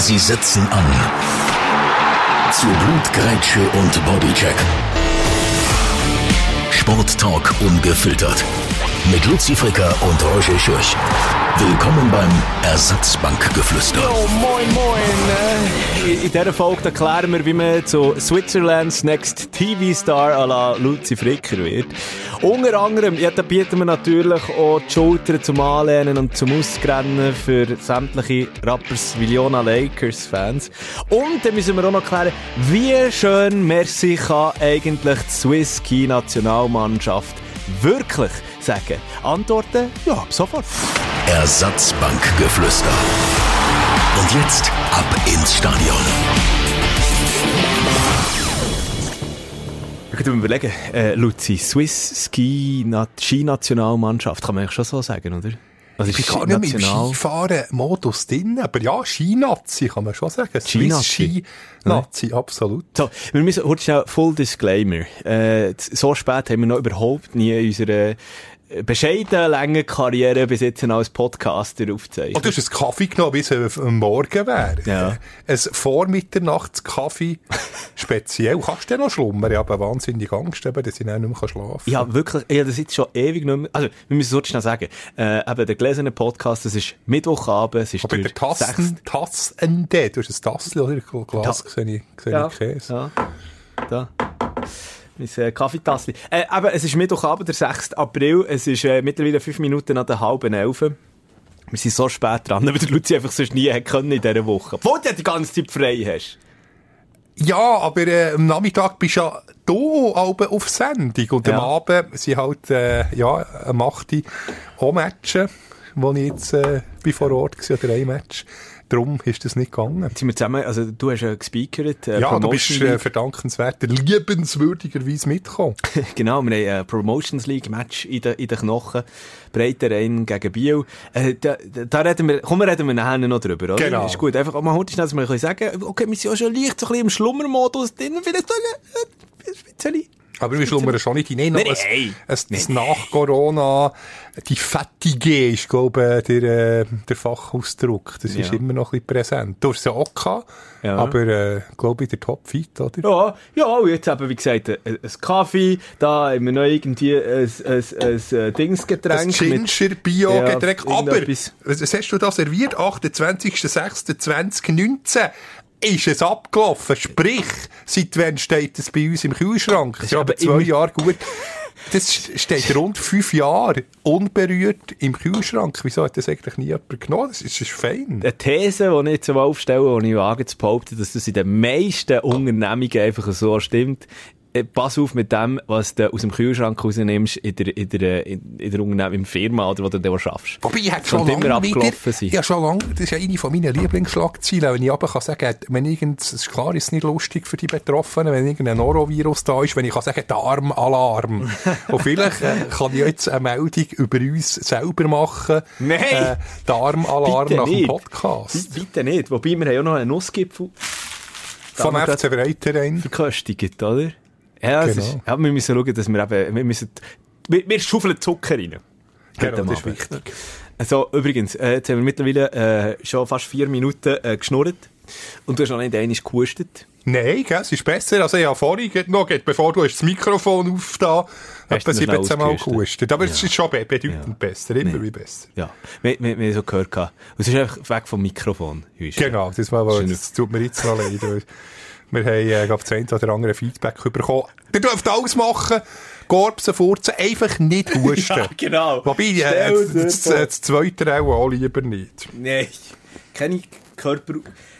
Sie setzen an. Zu Blutgrätsche und Bodycheck. Sporttalk ungefiltert. Mit Luzi Fricker und Roger Schürch. Willkommen beim Ersatzbankgeflüster. Oh, moin, moin. Äh, In dieser Folge erklären wir, wie man zu Switzerlands Next TV-Star à la Luzi Fricker wird. Unter anderem, ja, da bieten wir natürlich auch die Schultern zum Anlehnen und zum Ausgrennen für sämtliche Rappers Villona Lakers-Fans. Und dann müssen wir auch noch klären, wie schön Merci kann eigentlich die Swiss Ski Nationalmannschaft wirklich sagen. Antworten? Ja, ab sofort. Ersatzbankgeflüster. Und jetzt ab ins Stadion. Ich könnte mir überlegen, äh, Luzi, Swiss Ski Na- Ski-Nationalmannschaft, kann man eigentlich schon so sagen, oder? Also Ich bin gar nicht im Skifahren-Modus drin, aber ja, Skinazi kann man schon sagen. Swiss Skinazi. Ski-Nazi, absolut. So, wir müssen kurz schnell Full Disclaimer. Äh, so spät haben wir noch überhaupt nie in unserer bescheidenen, langen Karriere bis jetzt als Podcaster Oh, aufgezeichnet. du hast einen Kaffee genommen, bis es am Morgen wäre. Ja. Ein Vormitternachtskaffee speziell. Kannst du noch schlummern? Ich habe eine wahnsinnige Angst, eben, dass ich dann nicht mehr schlafen kann. Ja, wirklich, ich habe das jetzt schon ewig nicht mehr, also, wir müssen es schnell sagen, äh, eben, der gelesene Podcast, das ist Mittwochabend, es ist Aber der Tassen, Tassen, du hast ein Tassel oder ein Glas, Ta- sehe ich, sehe Ja, Käse. ja. Da. Mein äh, Kaffeetassli. Äh, aber es ist Mittwochabend, der 6. April. Es ist äh, mittlerweile fünf Minuten nach der halben Elf. Wir sind so spät dran, weil der Luzi einfach sonst nie hätte können in dieser Woche. Obwohl du die ganze Zeit frei hast. Ja, aber äh, am Nachmittag bist du ja du Alben auf Sendung und Ja. am Abend sind halt, äh, ja, am 8. auch Matchen, wo ich jetzt äh, bin vor Ort war, oder ein Match. Darum ist das nicht gegangen. Jetzt sind wir zusammen, also du hast ja gespeakert. Äh, Ja, du bist äh, League. verdankenswert, liebenswürdigerweise mitgekommen. Genau, wir haben ein Promotions League Match in den, in den Knochen. Breiterein gegen Biel. Äh, da, da reden wir, komm, reden wir nachher noch drüber, oder? Genau. Ist gut. Einfach mal heute schnell, dass wir sagen, okay, wir sind ja schon leicht so ein bisschen im Schlummermodus drin. Vielleicht äh, ein bisschen. Aber wir schlummern schon nicht hinein. Nein, nein. ein, ein, Nein, das nach Corona, die Fatigue ist, glaube ich, der, äh, der Fachausdruck. Das ist Ja. immer noch ein bisschen präsent. Du hast es ja auch gehabt, Ja. aber, äh, glaube ich, der Topfit, oder? Ja, ja, und jetzt eben, wie gesagt, ein, ein Kaffee, da haben wir noch irgendwie ein, ein, ein, ein Dingsgetränk. Ein mit- Ginger Bio Getränk. Ja, aber, was hast du da serviert? 28.06.2019 ist es abgelaufen. Sprich, seit wann steht es bei uns im Kühlschrank? Das ist aber zwei immer- Jahre gut. Das steht rund fünf Jahre unberührt im Kühlschrank. Wieso hat das eigentlich nie jemand genommen? Das ist, das ist fein. Eine These, die ich jetzt mal aufstelle, die ich wage zu behaupten, dass das in den meisten Unternehmungen einfach so stimmt. Äh, Pass auf mit dem, was du aus dem Kühlschrank rausnimmst in der, in der, in in der Unternehmung, im Firma oder wo du da schaffst. Wobei, ich hätte Das schon lange wieder, abgelaufen sein. ja, schon lange, das ist ja eine von meinen Lieblingsschlagzeilen, wenn ich aber kann sagen, wenn irgend, es ist klar, ist nicht lustig für die Betroffenen, wenn irgendein Norovirus da ist, wenn ich kann sagen, Darmalarm. Und vielleicht äh, kann ich jetzt eine Meldung über uns selber machen. Nein! Äh, Darmalarm nach dem. Podcast. Bi- Bitte nicht. Wobei, wir haben ja noch einen Nussgipfel Vom FC Breiterein. verköstigt, oder? Ja, Genau. ist, ja, wir müssen schauen, dass wir eben, wir müssen, wir, wir schaufeln Zucker rein. Genau, das ist wichtig. Also, übrigens, äh, jetzt haben wir mittlerweile äh, schon fast vier Minuten äh, geschnurrt. Und du hast noch nicht einmal gehustet. Nein, gell, es ist besser. Also, ich habe vorhin noch, bevor du hast das Mikrofon aufgetan, Hast etwa du noch schnell 17 Mal gehustet. Aber es ist schon be- bedeutend besser, immer wie besser. Ja, wir, wir, wir so gehört. gehabt. Und es ist einfach weg vom Mikrofon. Genau, das, war, das tut mir jetzt noch leid. Wir haben, äh, glaub, das eine oder andere Feedback bekommen. Ihr dürft alles machen. Gorbsen, Furzen, einfach nicht husten. Ja, genau. Wobei, äh, das, das, das zweite auch, auch lieber nicht. Nein, keine Körper...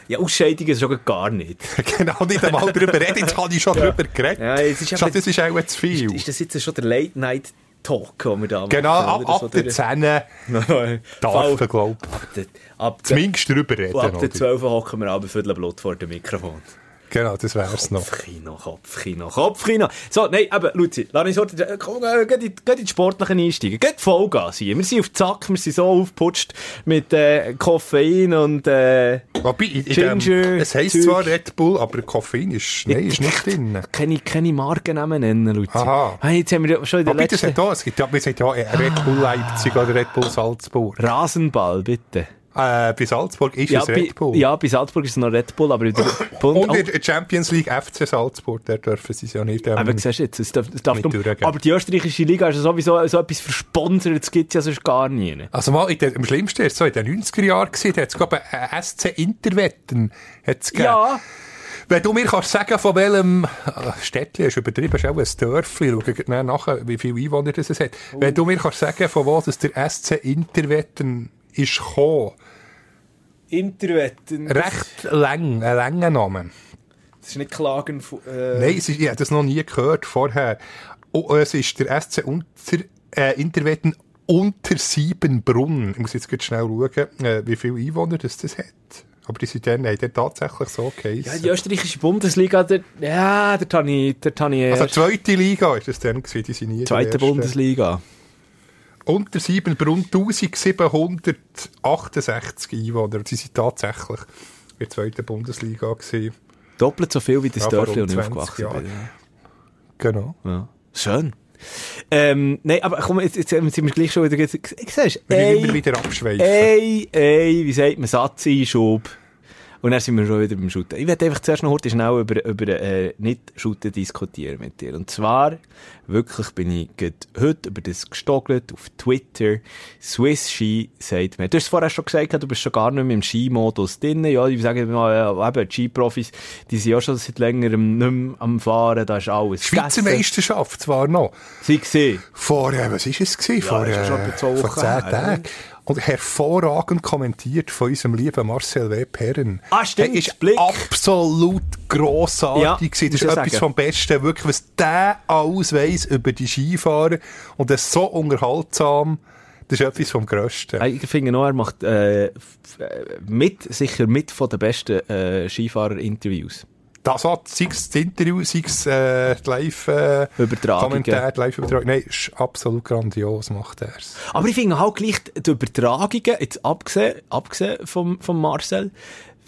Ja, Ausscheidungen ist schon gar nicht. genau, nicht einmal darüber reden. Jetzt habe ich schon darüber geredet. Ja, ist eben- das ist auch zu viel. Ist das jetzt schon der Late-Night-Talk, den wir da machen? genau, ab? So ab der der- 10 Nein, darf man, glaube der, Zumindest darüber reden. und ab der oder? 12 hocken wir aber Viertel Blut vor dem Mikrofon. Genau, das wär's noch. Kopfkino, Kopfkino, Kopfkino. So, nein, eben, Luzi, lass uns heute, äh, komm, äh, geh in, die Sportlichen einsteigen. Geh Vollgas hier. Wir sind auf Zack, wir sind so aufgeputscht mit äh, Koffein und äh, Wobei, in, in Ginger, dem, es heisst Zeug. zwar Red Bull, aber Koffein ist, nein, ist nicht drin. keine, keine Markennamen nennen, Luzi. Aha. Hey, jetzt haben wir schon in der Wobei, das letzten... auch, es gibt ja, wir sagen ja Red Bull Leipzig oder Red Bull Salzburg. Rasenball, bitte. Äh, bei Salzburg ist Ja, es Red bei, Bull. ja, bei Salzburg ist es noch Red Bull, aber in der Bund... Und Oh, in der Champions League FC Salzburg, der dürfen sie es ja nicht. Ähm, aber siehst du jetzt, es darf, es darf drum- durchgehen. aber die österreichische Liga ist ja sowieso so etwas versponsert, das gibt es ja sonst gar nie. also mal, der, am schlimmsten ist es so in den 90er Jahren gewesen, da hat es, glaube ich, äh, SC Interwetten hat's gegeben. Ja, Wenn du mir kannst sagen, von welchem äh, Städtchen ist übertrieben, ist auch ein Dörfli, schau nachher, wie viele Einwohner das es hat. Wenn du mir kannst sagen, von wo das der SC Interwetten ist gekommen, Interwetten. recht lang, ein langer Name. Das ist nicht Klagen von... Äh, Nein, ist, ich habe das noch nie gehört vorher. Oh, es ist der SC Unter, äh, Interwetten unter Siebenbrunn. Ich muss jetzt gerade schnell schauen, äh, wie viele Einwohner das, das hat. Aber die sind dann, haben dann tatsächlich so ja, geheissen. die österreichische Bundesliga, der, ja, dort habe ich, dort habe ich also zweite Liga ist das dann gewesen, die sind nie in der zweite. Bundesliga. Unter Siebenbrunn 1768 Einwohner. Sie sind tatsächlich in der zweiten Bundesliga gewesen. Doppelt so viel wie das Ja, Dörfli, 20 aufgewachsen bin. Genau. Ja. Schön. Ähm, nein, aber komm, jetzt, jetzt sind wir gleich schon wieder... Siehst ey, immer wieder abschweifen. ey, ey, wie sagt man, Satzeinschub. Und dann sind wir schon wieder beim Shooten. Ich werde einfach zuerst noch heute schnell über, über äh, nicht Shooten diskutieren mit dir. Und zwar, wirklich bin ich heute über das gestockelt auf Twitter. Swiss Ski sagt mir, du hast es vorher schon gesagt, du bist schon gar nicht mehr im Skimodus drin. Ja, ich sage mal, ja, eben, Skiprofis, die sind ja schon seit längerem nicht mehr am Fahren, da ist alles Schweizer gegessen. Meisterschaft zwar noch. Sie gesehen. Vor, äh, was ist es gewesen? vor, ja schon äh, vor zehn Tagen. Und hervorragend kommentiert von unserem lieben Marcel W. Perren. Ah, stimmt, Er ist Blick. absolut grossartig Ja. Das ist etwas vom Besten. Wirklich, was der alles weiss über die Skifahrer. Und das ist so unterhaltsam. Das ist etwas vom Grössten. Ich finde noch, er macht äh, mit, sicher mit von den besten äh, Skifahrer-Interviews. Das hat, sei es das Interview, sei es äh, die Live-Kommentare, Übertragungen. die Live-Übertragung. Nein, ist absolut grandios, macht er es. Aber ich finde halt gleich die Übertragungen, jetzt abgesehen, abgesehen vom, vom Marcel,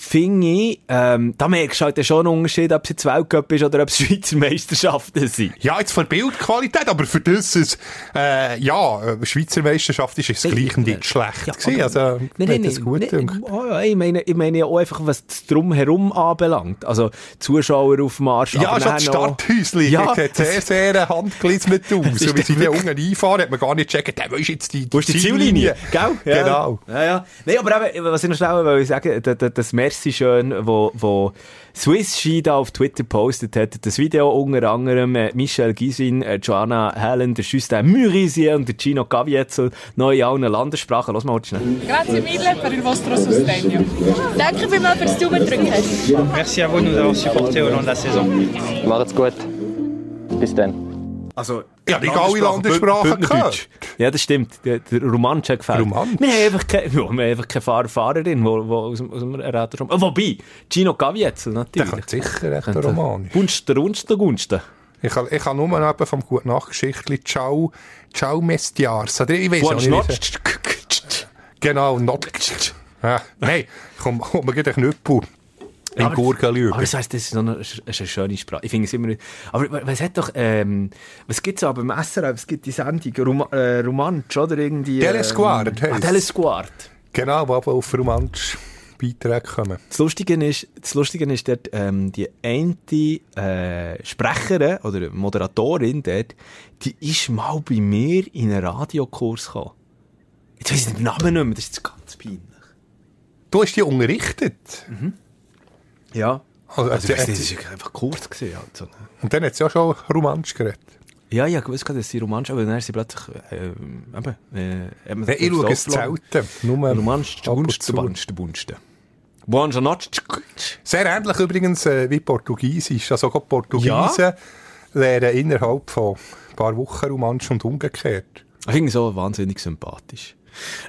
finde ich, ähm, da merkst du halt schon einen Unterschied, ob es jetzt Weltcup ist oder ob es Schweizer Meisterschaften sind. Ja, jetzt von Bildqualität, aber für das ist, äh, ja, äh, Schweizer Meisterschaft ist es gleich nicht schlecht Ja, gewesen. Also, Nein, nein, hat das gut nein, oh ja, ich meine, ich meine ja auch einfach, was das Drumherum anbelangt. Also, Zuschauer auf dem Marsch. Ja, schon das Starthäuschen Ja, sieht sehr, sehr handgelismet aus. ist So wie sie wirklich- unten einfahren, hat man gar nicht gecheckt, hey, wo ist jetzt die, die Ziellinie? Gell? Ja. Genau. Ja, ja. Nein, aber eben, was ich noch schnell will sagen, das, das Merci schön, wo, wo Swiss Ski da auf Twitter postet hat, das Video unter anderem äh, Michel Gisin, äh, Joanna Helen, der Justin Murisier und der Gino Gavietzel, neu in allen Landessprachen. Lass mal schnell. Grazie mille per il vostro sostegno. Danke vielmals fürs Daumendrücken. Merci à vous de nous avoir supportés au long de la saison. Macht's gut. Bis dann. Also, Ja, nicht alle Landessprachen gehört. Ja, das stimmt. Der, der Romansch hat gefällt. Romansch? Wir haben einfach keine, ja, wir haben einfach keine Fahrer, Fahrerin, wo, wo aus, aus dem Räder schon. Oh, wobei, Gino Gavietzel Der natürlich. kann sicher echt ein Roman. Gunsten, Gunsten, Gunsten. Ich kann, ich kann nur eben vom guten Nachgeschichtli Ciao, Ciao Mestiars. Oder ich weiß nicht. es- Genau, not. Ja, nein, komm, komm, mir gleich einen Knüppel. In Aber- Gurken Aber das heisst, das ist, eine, das ist eine schöne Sprache. Ich finde es immer... Aber was hat doch... Ähm, was gibt es aber beim SRF? Es gibt die Sendung Rom äh, Romansch, oder? Irgendwie... Telesquart Ähm, ah, heisst's. Telesquart. Genau, wo aber auf Romansch Beiträge kommen. Das Lustige ist, das Lustige ist dort, ähm, die eine äh, Sprecherin oder Moderatorin dort, die ist mal bei mir in einen Radiokurs gekommen. Jetzt weiss ich den Namen nicht mehr, das ist ganz peinlich. Du hast die unterrichtet. Ja. Also, Also, also, das war einfach Kurs. Gewesen, halt, so. und dann hat sie ja schon Romansch geredet. Ja, ja, ich wusste, dass sie romantisch aber dann ist sie plötzlich, äh, eben, äh, Nein, ich schaue es selten. Nur Romansch, ab und Gunst, zu. Bunst, Bunst. Buongiorno. Sehr ähnlich übrigens äh, wie Portugiesisch. Also auch Portugiesen lernen innerhalb von ein paar Wochen Romansch und umgekehrt. Ich finde so wahnsinnig sympathisch.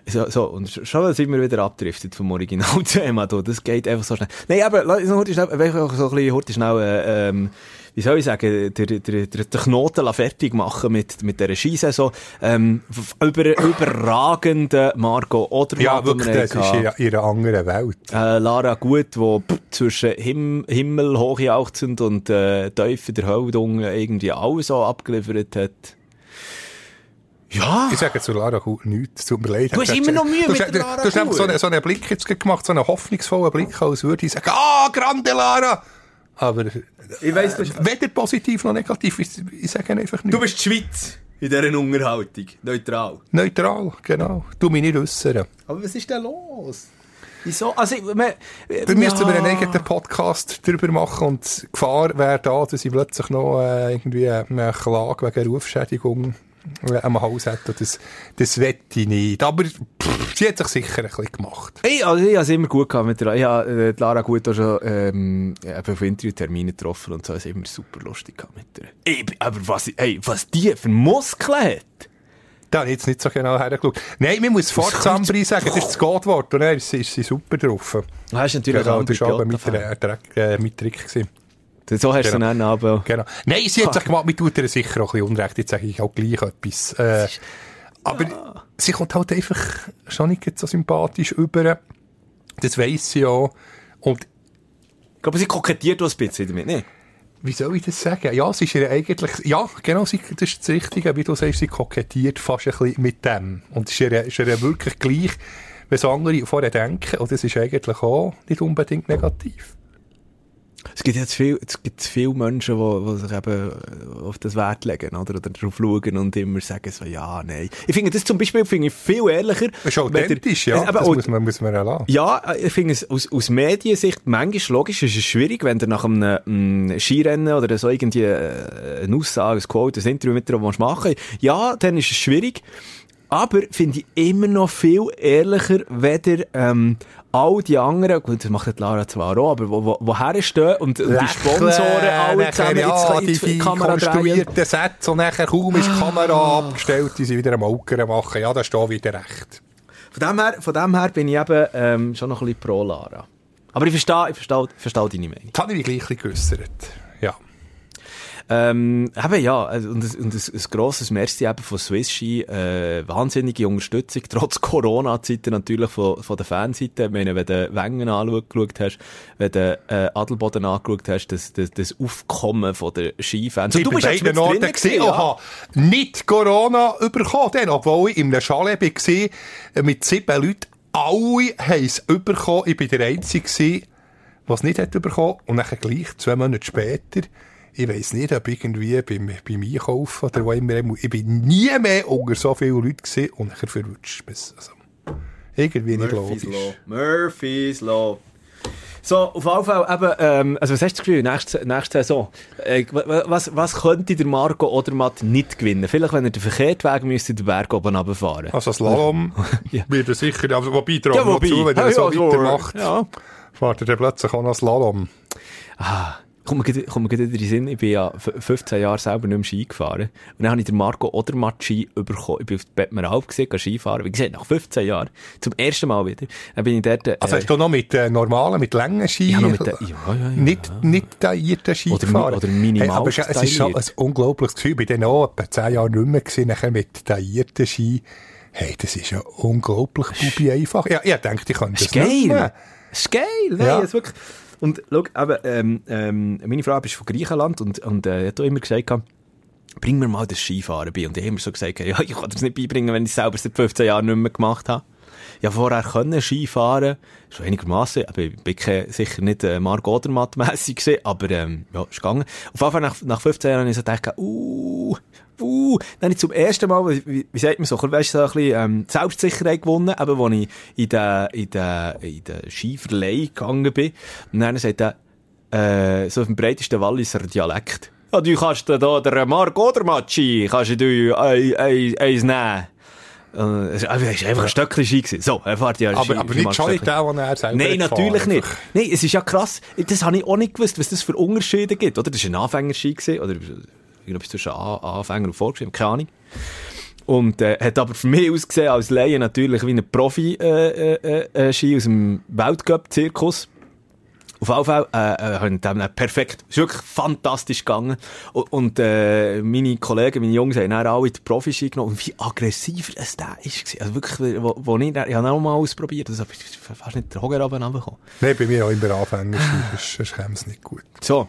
So, so, und sch- schon sind wir wieder abdriftet vom Originalthema. da. Das geht einfach so schnell. Nein, aber lass uns noch schnell, auch so ein bisschen schnell, äh, ähm, wie soll ich sagen, der, der, der, Knoten fertig machen mit, mit dieser Skisaison. Ähm, über, überragende Margot Odermatt. Ja, wirklich, wir das ist in, in einer anderen Welt. Äh, Lara Gut, die zwischen Him Himmel hochjauchzend und äh, in der Hölle unten irgendwie alles so abgeliefert hat. Ja. Ich sage zu Lara Gut nichts, es tut mir leid. Du hast immer noch Mühe du mit du, Lara du hast einfach so Gut. einen, so einen Blick jetzt gemacht, so einen hoffnungsvollen Blick, als würde ich sagen, ah, grande Lara! Aber Ich weiss, du, weder positiv noch negativ, ich, ich sage einfach nicht. du bist die Schweiz in dieser Unterhaltung. Neutral. Neutral, genau. Du mich nicht äußern. Aber was ist denn los? Wieso? Also, ich- wir, Da müssten wir einen eigenen Podcast darüber machen und die Gefahr wäre da, dass ich plötzlich noch äh, irgendwie eine Klage wegen Rufschädigung äh, am Haus hätte. Das, das wette ich nicht. Aber pff, sie hat sich sicher ein bisschen gemacht. Ich, also ich habe es immer gut gehabt mit der, ich habe äh, Lara gut auch schon ähm, auf Interviewtermine getroffen und so, es immer super lustig gehabt mit der. Ey, aber was, ey, was die für Muskeln hat! Da habe ich jetzt nicht so genau hergeschaut. Nein, man muss vor Zambri sagen, das ist das Gottwort. Und dann ist, sie- ist sie super drauf. Du hast natürlich Genau, auch mit, der, äh, mit Trick. Gewesen. So hast du Genau. dann aber Genau. Nein, sie hat sich gemacht, mir tut ihr sicher auch ein bisschen Unrecht. Jetzt sage ich auch gleich etwas. Äh, aber sie kommt halt einfach schon nicht so sympathisch über. Das weiss sie auch. Und Ich glaube, sie kokettiert auch ein bisschen damit, ne? wie soll ich das sagen? Ja, sie ist ihr eigentlich, ja, genau, sie, das ist das Richtige, wie du sagst, sie kokettiert fast ein bisschen mit dem. Und es ist ihr, ist ihr wirklich gleich, was andere vorher denken. Und das ist eigentlich auch nicht unbedingt negativ. Es gibt jetzt viel, es gibt viele Menschen, die, die sich eben auf das Wert legen, oder? Oder darauf schauen und immer sagen so, ja, nein. Ich finde das zum Beispiel finde ich viel ehrlicher. Das ist wenn der- authentisch, ja. Eben, Das muss man, muss man ja lassen. Ja, ich finde es aus, aus Mediensicht manchmal logisch ist es schwierig, wenn du nach einem, mm, Skirennen oder so irgendwie äh, eine Aussage, ein Quote, ein Interview mit dir machen willst. Ja, dann ist es schwierig. Aber finde ich immer noch viel ehrlicher, weder ähm, all die anderen, gut, das macht Lara zwar auch, aber wo, wo, wo herstehen und, und die Sponsoren alle zusammen ja, jetzt die, die die Kamera konstruierten Sätze und nachher kaum ist die Kamera abgestellt, die sie wieder am Aukern machen. Ja, da ist da wieder recht. Von dem her, von dem her bin ich eben ähm, schon noch ein bisschen pro Lara. Aber ich verstehe, ich verstehe, verstehe deine Meinung. Das habe ich mich gleich ein bisschen geäussert. Ja. Ähm, eben ja, also, und, ein- und ein, ein grosses Merci eben von Swiss Ski, äh, wahnsinnige Unterstützung, trotz Corona-Zeiten natürlich von, von der Fanseite. Ich meine, wenn du Wengen angeschaut hast, wenn du äh, Adelboden angeschaut hast, das, das, das Aufkommen von der Skifans. Ich Und bin bei beiden Orten gesehen und habe nicht Corona bekommen, dann, obwohl ich in einem Chalet war, äh, mit sieben Leuten. Alle haben es bekommen. Ich war der Einzige, der es nicht hat bekommen. Und dann gleich, zwei Monate später, ich weiss nicht, ob irgendwie beim, beim Einkaufen oder wo immer, ich bin nie mehr unter so vielen Leuten gewesen und dann verwünscht es. Also, irgendwie nicht Murphy's logisch. Law. Murphy's Law. So, auf jeden Fall eben, ähm, also was hast du das Gefühl, nächste, nächste Saison, äh, wa- was, was könnte der Marco Odermatt nicht gewinnen? Vielleicht, wenn er den verkehrten Weg müsste, den Berg oben runterfahren. Also Slalom Ja. wird er sicher, also, wobei, trauen Ja, wobei. zu, wenn er Ja, so ja, weitermacht, ja. fährt er dann plötzlich auch noch Slalom. Ah, kommt mir, gerade- kommt mir gerade wieder in den Sinn, ich bin ja f- 15 Jahre selber nicht mehr Ski gefahren. Und dann habe ich den Marco Odermatt Ski bekommen. Ich bin auf Bettmeralp gesehen, gehe Skifahren. Wie gesagt, nach 15 Jahren. Zum ersten Mal wieder. Dann bin ich dort, äh, Also hast du noch mit äh, normalen, mit langen Ski, Ja, noch mit den- ja, ja, ja, nicht, nicht taillierten Ski Oder gefahren? oder minimal aber es, es ist schon ein unglaubliches Gefühl. Ich bin dann auch etwa 10 Jahre nicht mehr gewesen, nachher mit taillierten Ski. Hey, das ist ja unglaublich bubi einfach. Ja, ich denke, ich könnte Das ist das nicht geil. Das ist geil. Nein, Ja. wirklich. Und schau, eben, ähm, ähm, meine Frau ist von Griechenland und, und äh, hat auch immer gesagt, bring mir mal das Skifahren bei. Und ich habe immer so gesagt, ja, ich kann das nicht beibringen, wenn ich es selber seit 15 Jahren nicht mehr gemacht habe. Ja, vorher können Skifahren, schon einigermaßen, aber ich bin kein- sicher nicht äh, Marc Odermatt-mässig gewesen, aber ähm, ja, ist gegangen. Auf jeden Fall nach, nach 15 Jahren habe ich so gedacht, uh, uh, dann habe ich zum ersten Mal, wie, wie, sagt man so, weißt du, so ein bisschen ähm, Selbstsicherheit gewonnen, eben, als ich in den, in den, in den Skiverleih gegangen bin. Und dann sagt er, äh, so auf dem breitesten Walliser Dialekt. Ja, du kannst da, da der Marc Odermatschi, kannst du ein- eins nehmen. Äh, Es war einfach ein Stöckchen Ski. gewesen. So, er fährt ja Aber, aber nicht Stöckchen. der, den er selber Nein, natürlich nicht. Nein, es ist ja krass. Das habe ich auch nicht gewusst, was das für Unterschiede gibt. Oder? Das war ein Anfängerski gewesen, oder irgendwas zwischen Anfänger und Vorgeschrieben, keine Ahnung. Und äh, hat aber für mich ausgesehen als Laie natürlich wie ein Profi-Ski äh, äh, äh, Ski aus dem Weltcup-Zirkus. Auf jeden Fall äh, äh, haben dem perfekt. Ist wirklich fantastisch gegangen. Und, und äh, meine Kollegen, meine Jungs haben dann alle die Profi-Ski genommen. Und wie aggressiver es der ist. Also wirklich, wo, wo ich, ich habe auch mal ausprobiert. Also ich fast nicht den Hoger runtergekommen. Nein, bei mir auch immer Anfänger, sonst käme es nicht gut. So.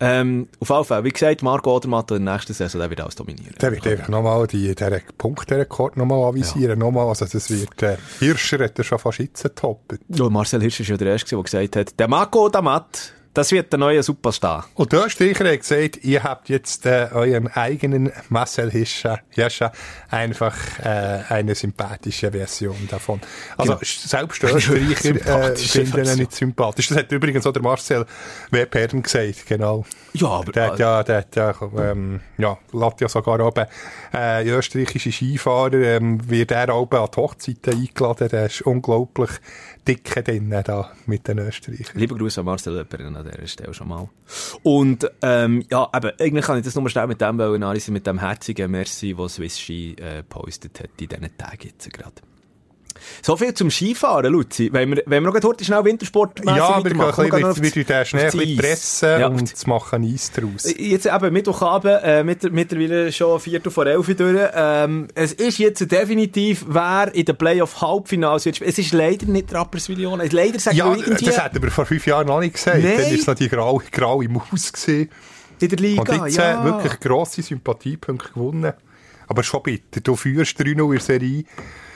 Ähm, auf jeden Fall, wie gesagt, Marco Odermatt in der nächsten Saison, der wird alles dominieren. Der wird einfach nochmal die, den Punkterekord nochmal avisieren. Nochmal, also das wird, äh, Hirscher hat er schon fast jetzt getoppt. Ja, Marcel Hirsch ist ja der Erste, der gesagt hat, der Marco Odermatt, das wird der neue Superstar. Und der Österreicher hat gesagt, ihr habt jetzt äh, euren eigenen Marcel Hirscher, Hirscher einfach äh, eine sympathische Version davon. Also Genau. selbst Österreicher äh, finden ihn nicht sympathisch. Das hat übrigens auch der Marcel Webherden gesagt, genau. Ja, aber... Der hat ja, der hat ja, ähm, ja, lässt ja sogar oben, äh, österreichische Skifahrer, ähm, wird er oben an die Hochzeiten eingeladen. Der ist unglaublich dicke drin, da, mit den Österreichern. Liebe Grüße an Marcel Löpperin an dieser Stelle schon mal. Und, ähm, ja, eben, eigentlich kann ich das nur schnell mit dem wollen mit dem herzigen Merci, was Swiss Ski, äh, postet hat in diesen Tagen jetzt gerade. So viel zum Skifahren, Luzi. Wenn wir, wenn wir noch heute schnell Wintersport Ja, aber wir bisschen, wir tun den Schnee ein pressen Ja, und machen Eis draus. Jetzt eben Mittwochabend, äh, mit, mittlerweile schon Viertel vor elf durch. Ähm, es ist jetzt definitiv, wer in den Playoff-Halbfinals wird spielen. Es ist leider nicht Rapperswil-Jona. Leider sagen Ja, irgendwie das hätten wir vor fünf Jahren noch nicht gesagt. Nein. Dann war es noch die graue, graue Maus. Gewesen. in der Liga. Und jetzt ja. äh, wirklich grosse Sympathiepunkte gewonnen. Aber schon bitte, du führst 3-0 in Serie.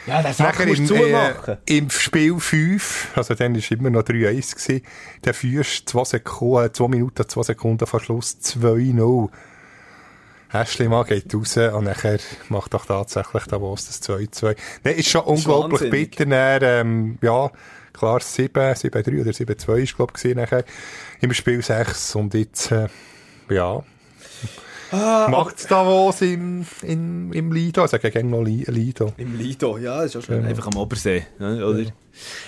Ja, das Nachher musst im, du äh, zumachen. im Spiel 5, also dann war es immer noch 3-1 gewesen, dann führst 2 Sekunden, 2 Minuten, 2 Sekunden vor Schluss 2-0. Ashley Mann geht raus und nachher macht doch tatsächlich Davos das 2-2. Nein, ist schon unglaublich wahnsinnig. bitter. Dann, ähm, ja, klar 7, 7-3 oder 7-2 ist, glaube ich, nachher im Spiel 6 und jetzt, äh, ja. Ah, Macht's Davos im, im, im Lido? Ich sage gerne noch Li- Lido. Im Lido, ja, ist auch schön. Einfach am Obersee, ne, oder?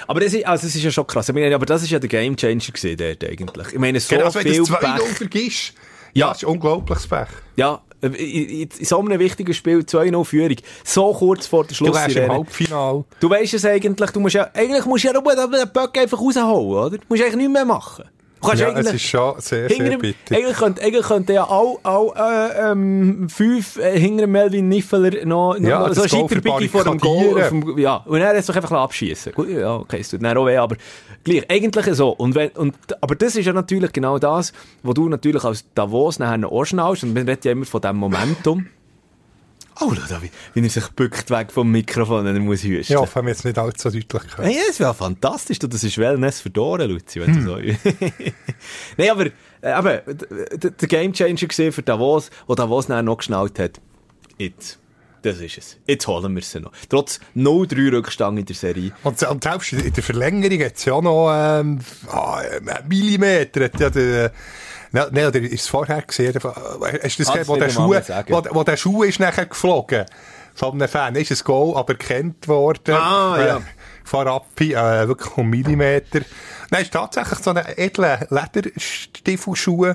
Aber das ist, also, das ist ja schon krass. Ich meine, aber das ist ja der Gamechanger gewesen dort eigentlich. Ich meine, so Genau, also wenn viel du 2-0 Pech. vergisst, Ja. ja, das ist unglaubliches Pech. Ja, in, so einem wichtigen Spiel 2-0 Führung. So kurz vor der Du wärst im. Halbfinale. Du weißt es eigentlich, du musst ja, eigentlich musst ja nur den Böck einfach rausholen, oder? Du musst eigentlich nichts mehr machen. Kannst Ja, es eigentlich, ist schon sehr, sehr dem- bitter. Eigentlich könnte, eigentlich könnte ja all, all äh, ähm, fünf äh, hinter Melvin Niffeler noch, noch Ja, noch so Goal Scheiterbiggi vor dem Goal. Dem, ja, und er hat sich einfach abschießen. Gut, ja, okay, es tut dann auch weh, aber gleich, eigentlich so. Und wenn, und, aber das ist ja natürlich genau das, wo du natürlich als Davos nachher noch anschnallst, und man redet ja immer von dem Momentum. Oh, schau da, wie, er sich bückt weg vom Mikrofon, er muss hüsten. Ja, haben wir jetzt nicht allzu deutlich gehört. Hey, das wäre fantastisch. Du, das ist Wellness verdorren, Luzi, wenn du so... Nein, aber, äh, aber der Gamechanger gesehen für Davos, wo Davos nachher noch geschnallt hat. Jetzt. Das ist es. Jetzt holen wir sie noch. Trotz 0-3 Rückstand in der Serie. Und, und selbst in der Verlängerung hat es ja noch ähm, einen Millimeter. Hat ja der, Nein, nein, oder ist es vorher gesehen? Hast du das Ah, gesehen, wo der, Schuh, wo, wo der Schuh ist nachher geflogen? Von einem Fan. Ist ein Goal aberkannt worden. Ah, ja. Von Rappi, äh, wirklich um Millimeter. Nein, ist tatsächlich so ein edler Lederstiefelschuh.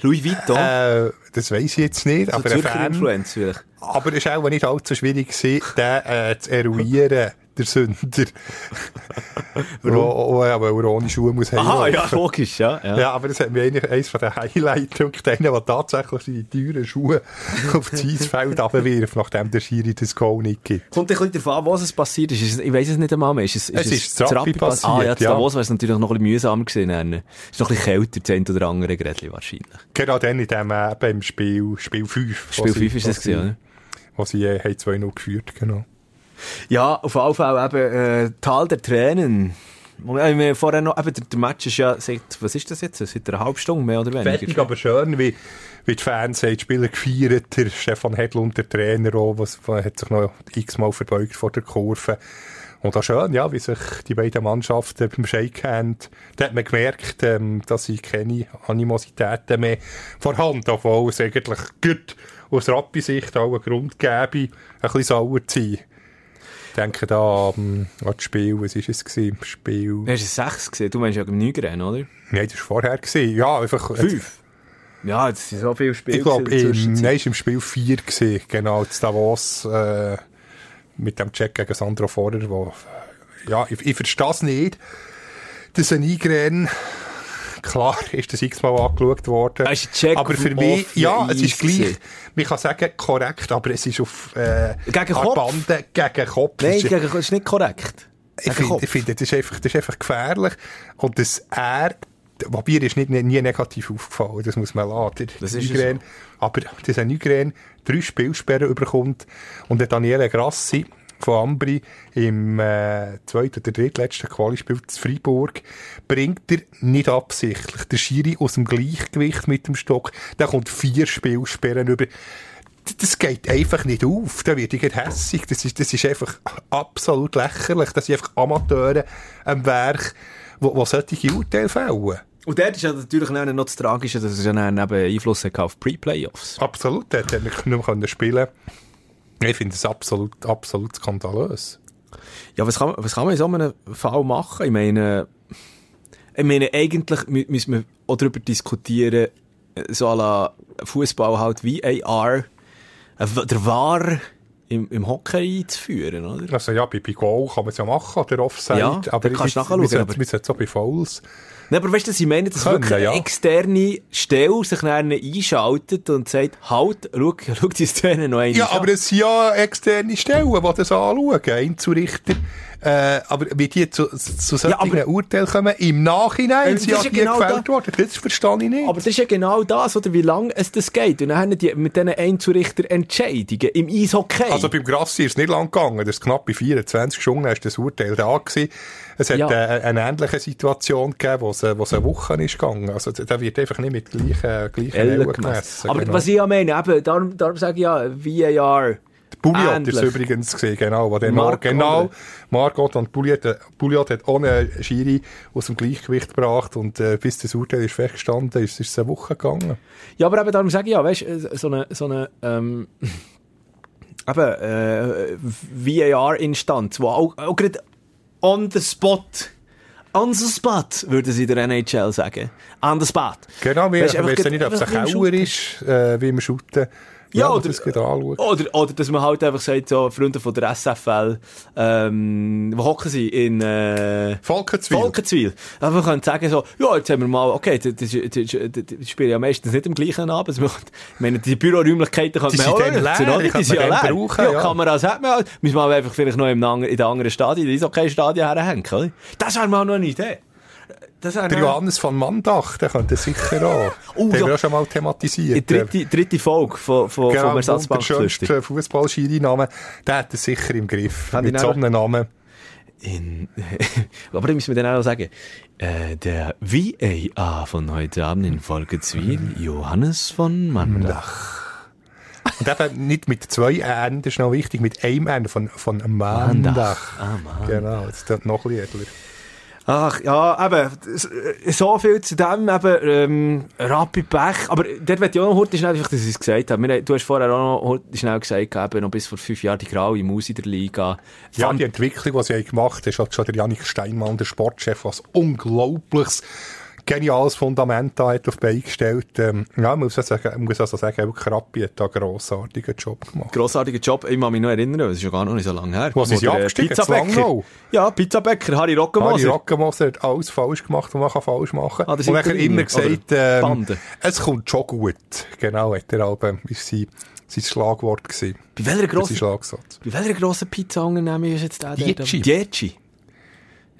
Louis Vuitton. Äh, das weiss ich jetzt nicht, so aber ein Fan. Influenz vielleicht. Aber es war auch nicht allzu schwierig, gewesen, den äh, zu eruieren, der Sünder. Warum? aber er ohne Schuhe muss Aha, heimlaufen. ja, logisch, ja. ja. Ja, aber das hat mir eigentlich eines von den einer, der tatsächlich seine teuren Schuhe auf das Eisfeld abwirft, nachdem der Schiri das Goal nicht gibt. Kommt ein bisschen darauf an, was es passiert ist. ist es, ich weiß es nicht einmal mehr. Ist es, Es ist das passiert, Ah, ja, das ja. Davos wäre es natürlich noch ein bisschen mühsamer gewesen. dann. Ist noch ein bisschen kälter, das eine oder andere Grädli wahrscheinlich. Genau dann in dem äh, eben im Spiel, Spiel 5. Spiel 5 ist das gewesen, oder? Wo sie äh, haben 2-0 geführt, genau. Ja, auf jeden Fall eben, äh, Tal der Tränen. Äh, wir vorher noch, eben, der, Match ist ja seit, was ist das jetzt? Seit einer halben Stunde, mehr oder weniger? Fertig, aber schön, wie, wie die Fans haben die Spieler gefeiert. Der Stefan Hedlund, der Trainer, auch, was hat sich noch x-mal verbeugt vor der Kurve. Und auch schön, ja, wie sich die beiden Mannschaften beim Shakehand, da hat man gemerkt, ähm, dass sie keine Animositäten mehr vorhanden, obwohl es eigentlich gut aus Rappi-Sicht auch einen Grund gäbe, ein bisschen sauer zu sein. Ich denke da an das Spiel, was ist es gewesen? Spiel... Du hast es 6 gesehen, du meinst ja im Neugren, oder? Nein, das war vorher. Gewesen. Ja, einfach... Fünf? Ja, das sind so viele Spiele. Ich glaube, nein, es war im Spiel 4 gewesen, genau, das Davos, äh, mit dem Check gegen Sandro Vorer, wo, ja, ich, ich verstehe es nicht, dass ein Eingren, klar ist das x-mal angeschaut worden, ein aber für mich, ja, es ist gleich, gewesen. man kann sagen, korrekt, aber es ist auf, äh, Gegen Kopf? Bande gegen Kopf. Nein, Es ist- gegen, ist nicht korrekt. ich finde, ich finde, das ist einfach, das ist einfach gefährlich. Und dass er Wobei, ist nicht, nie, negativ aufgefallen, das muss man lassen. Das ist Nygren, Aber dieser Nygren drei Spielsperren überkommt und der Daniele Grassi von Ambri im äh, zweiten oder drittletzten Qualispiel zu Freiburg bringt er nicht absichtlich. Der Schiri aus dem Gleichgewicht mit dem Stock, der kommt vier Spielsperren über. Das geht einfach nicht auf. Da wird ich hässig. Das ist, das ist einfach absolut lächerlich. Das sind einfach Amateure am Werk, wo, wo solche Urteile fällen. Und dort ist ja natürlich noch das Tragische, dass es ja dann eben Einfluss auf Pre-Playoffs. Absolut, dort hätte ich nicht mehr spielen Ich finde es absolut, absolut skandalös. Ja, was kann, was kann man in so einem Fall machen? Ich meine, ich meine, eigentlich mü- müssen wir auch darüber diskutieren, so à la Fußball halt VAR, äh, der VAR im, im Hockey einzuführen, oder? Also ja, bei, bei Goal kann man es ja machen, oder Offside. Ja, aber kannst du ich- nachschauen, Wir sollten aber- wir sollten so bei Fouls. Nein, aber weißt du, sie meinen, dass wirklich eine ja. externe Stelle sich dann einschaltet und sagt, halt, schau, schau die Szene noch einmal Ja, aber es sind ja externe Stellen, die das anschauen, Einzurichter. Äh, aber wie die zu, zu solchen Ja, Urteilen kommen, im Nachhinein Ähm, sind das ja genau gefällt da- worden. Das verstehe ich nicht. Aber das ist ja genau das, oder wie lange es das geht. Und dann haben die mit diesen Einzurichter Entscheidungen im Eishockey. Also beim Grassi ist es nicht lang gegangen. Das ist knapp bei 24 Stunden ist das Urteil da gewesen. Es hat Ja. äh, eine ähnliche Situation gegeben, wo es, äh, wo es eine Woche ist gegangen. Also da wird einfach nicht mit gleichen, gleichen Ellen gemessen. Aber genau. was ich ja meine, eben, darum, darum sage ich ja, VAR. Pouliot ähnlich. ist übrigens gesehen, genau, wo dann Marc genau. Margot und Pouliot, äh, Pouliot hat ohne Schiri aus dem Gleichgewicht gebracht und äh, bis das Urteil ist festgestanden ist, ist es eine Woche gegangen. Ja, aber eben darum sage ich ja, weißt du, so eine, so eine, ähm, eben, äh, VAR-Instanz, wo auch, auch gerade on the spot, on the spot, würden sie der NHL sagen. On the spot. Genau, wir wissen nicht, ob es ein Kauer ist, äh, wie wir shooten. Ja, oder- das. Oder, oder dass man halt einfach sagt, so, Freunde von der SFL, ähm, wo hocken sie? In, äh, Volkenswil. Volkenswil. Aber wir können sagen so, ja, jetzt haben wir mal, okay, das, das, das, das, spielen ja meistens nicht am gleichen Abend. Ich meine, die Büroräumlichkeiten kann Die man auch nutzen, oder? die sind man ja leer. brauchen, Ja, ja. Kameras hat man auch. Müssen wir einfach vielleicht noch ang- in den anderen Stadien, in okay Stadien herhängen? Das wäre mal noch eine Idee. Das Der Johannes von Mandach, der könnte sicher auch. Oh, den ja. haben wir auch schon mal die thematisiert. dritte, dritte Folge von, von, Genau, vom Ersatzbankflüster. der Fußballschiri-Name, der hat es sicher im Griff. Kann Mit ich so einem Namen. In, aber da müssen wir dann auch noch sagen, äh, der VAA von heute Abend in Volkenswil, Johannes von Mandach. Und eben nicht mit zwei N, das ist noch wichtig, mit einem N von, von Mandach. Ah, Mann. Genau, das ist noch ein bisschen edler. Ach, ja, eben, s- so viel zu dem, eben, ähm, Rapid Pech. Aber dort möchte ich auch noch heute schnell, dass ich es gesagt habe. Wir, du hast vorher auch noch schnell gesagt, eben, noch bis vor fünf Jahren die graue Maus in der Liga. Ja, Fand- die Entwicklung, die sie gemacht haben, ist halt schon der Janik Steinmann, der Sportchef, was unglaubliches, geniales Fundament da hat auf die Beine gestellt. Ähm, ja, ich muss, auch sagen, ich muss also sagen, wirklich Rappi hat da einen grossartigen Job gemacht. Grossartiger Job. Ich kann mich noch erinnern, das ist ja gar noch nicht so lange her. Sie der, äh, abgestiegen? Zu Pizzabäcker. Ja, Pizzabäcker, Harry Harry Rockemoser. Rockemoser hat alles falsch gemacht, was man kann falsch machen Ah, kann. das Und er immer gesagt, ähm, es kommt schon gut. Genau, hat er aber, ist sein, sein Schlagwort gewesen. Bei welcher grossen, Schlagsatz. bei welcher grossen Pizza-Unternehmung ist jetzt der? der- Dietschi.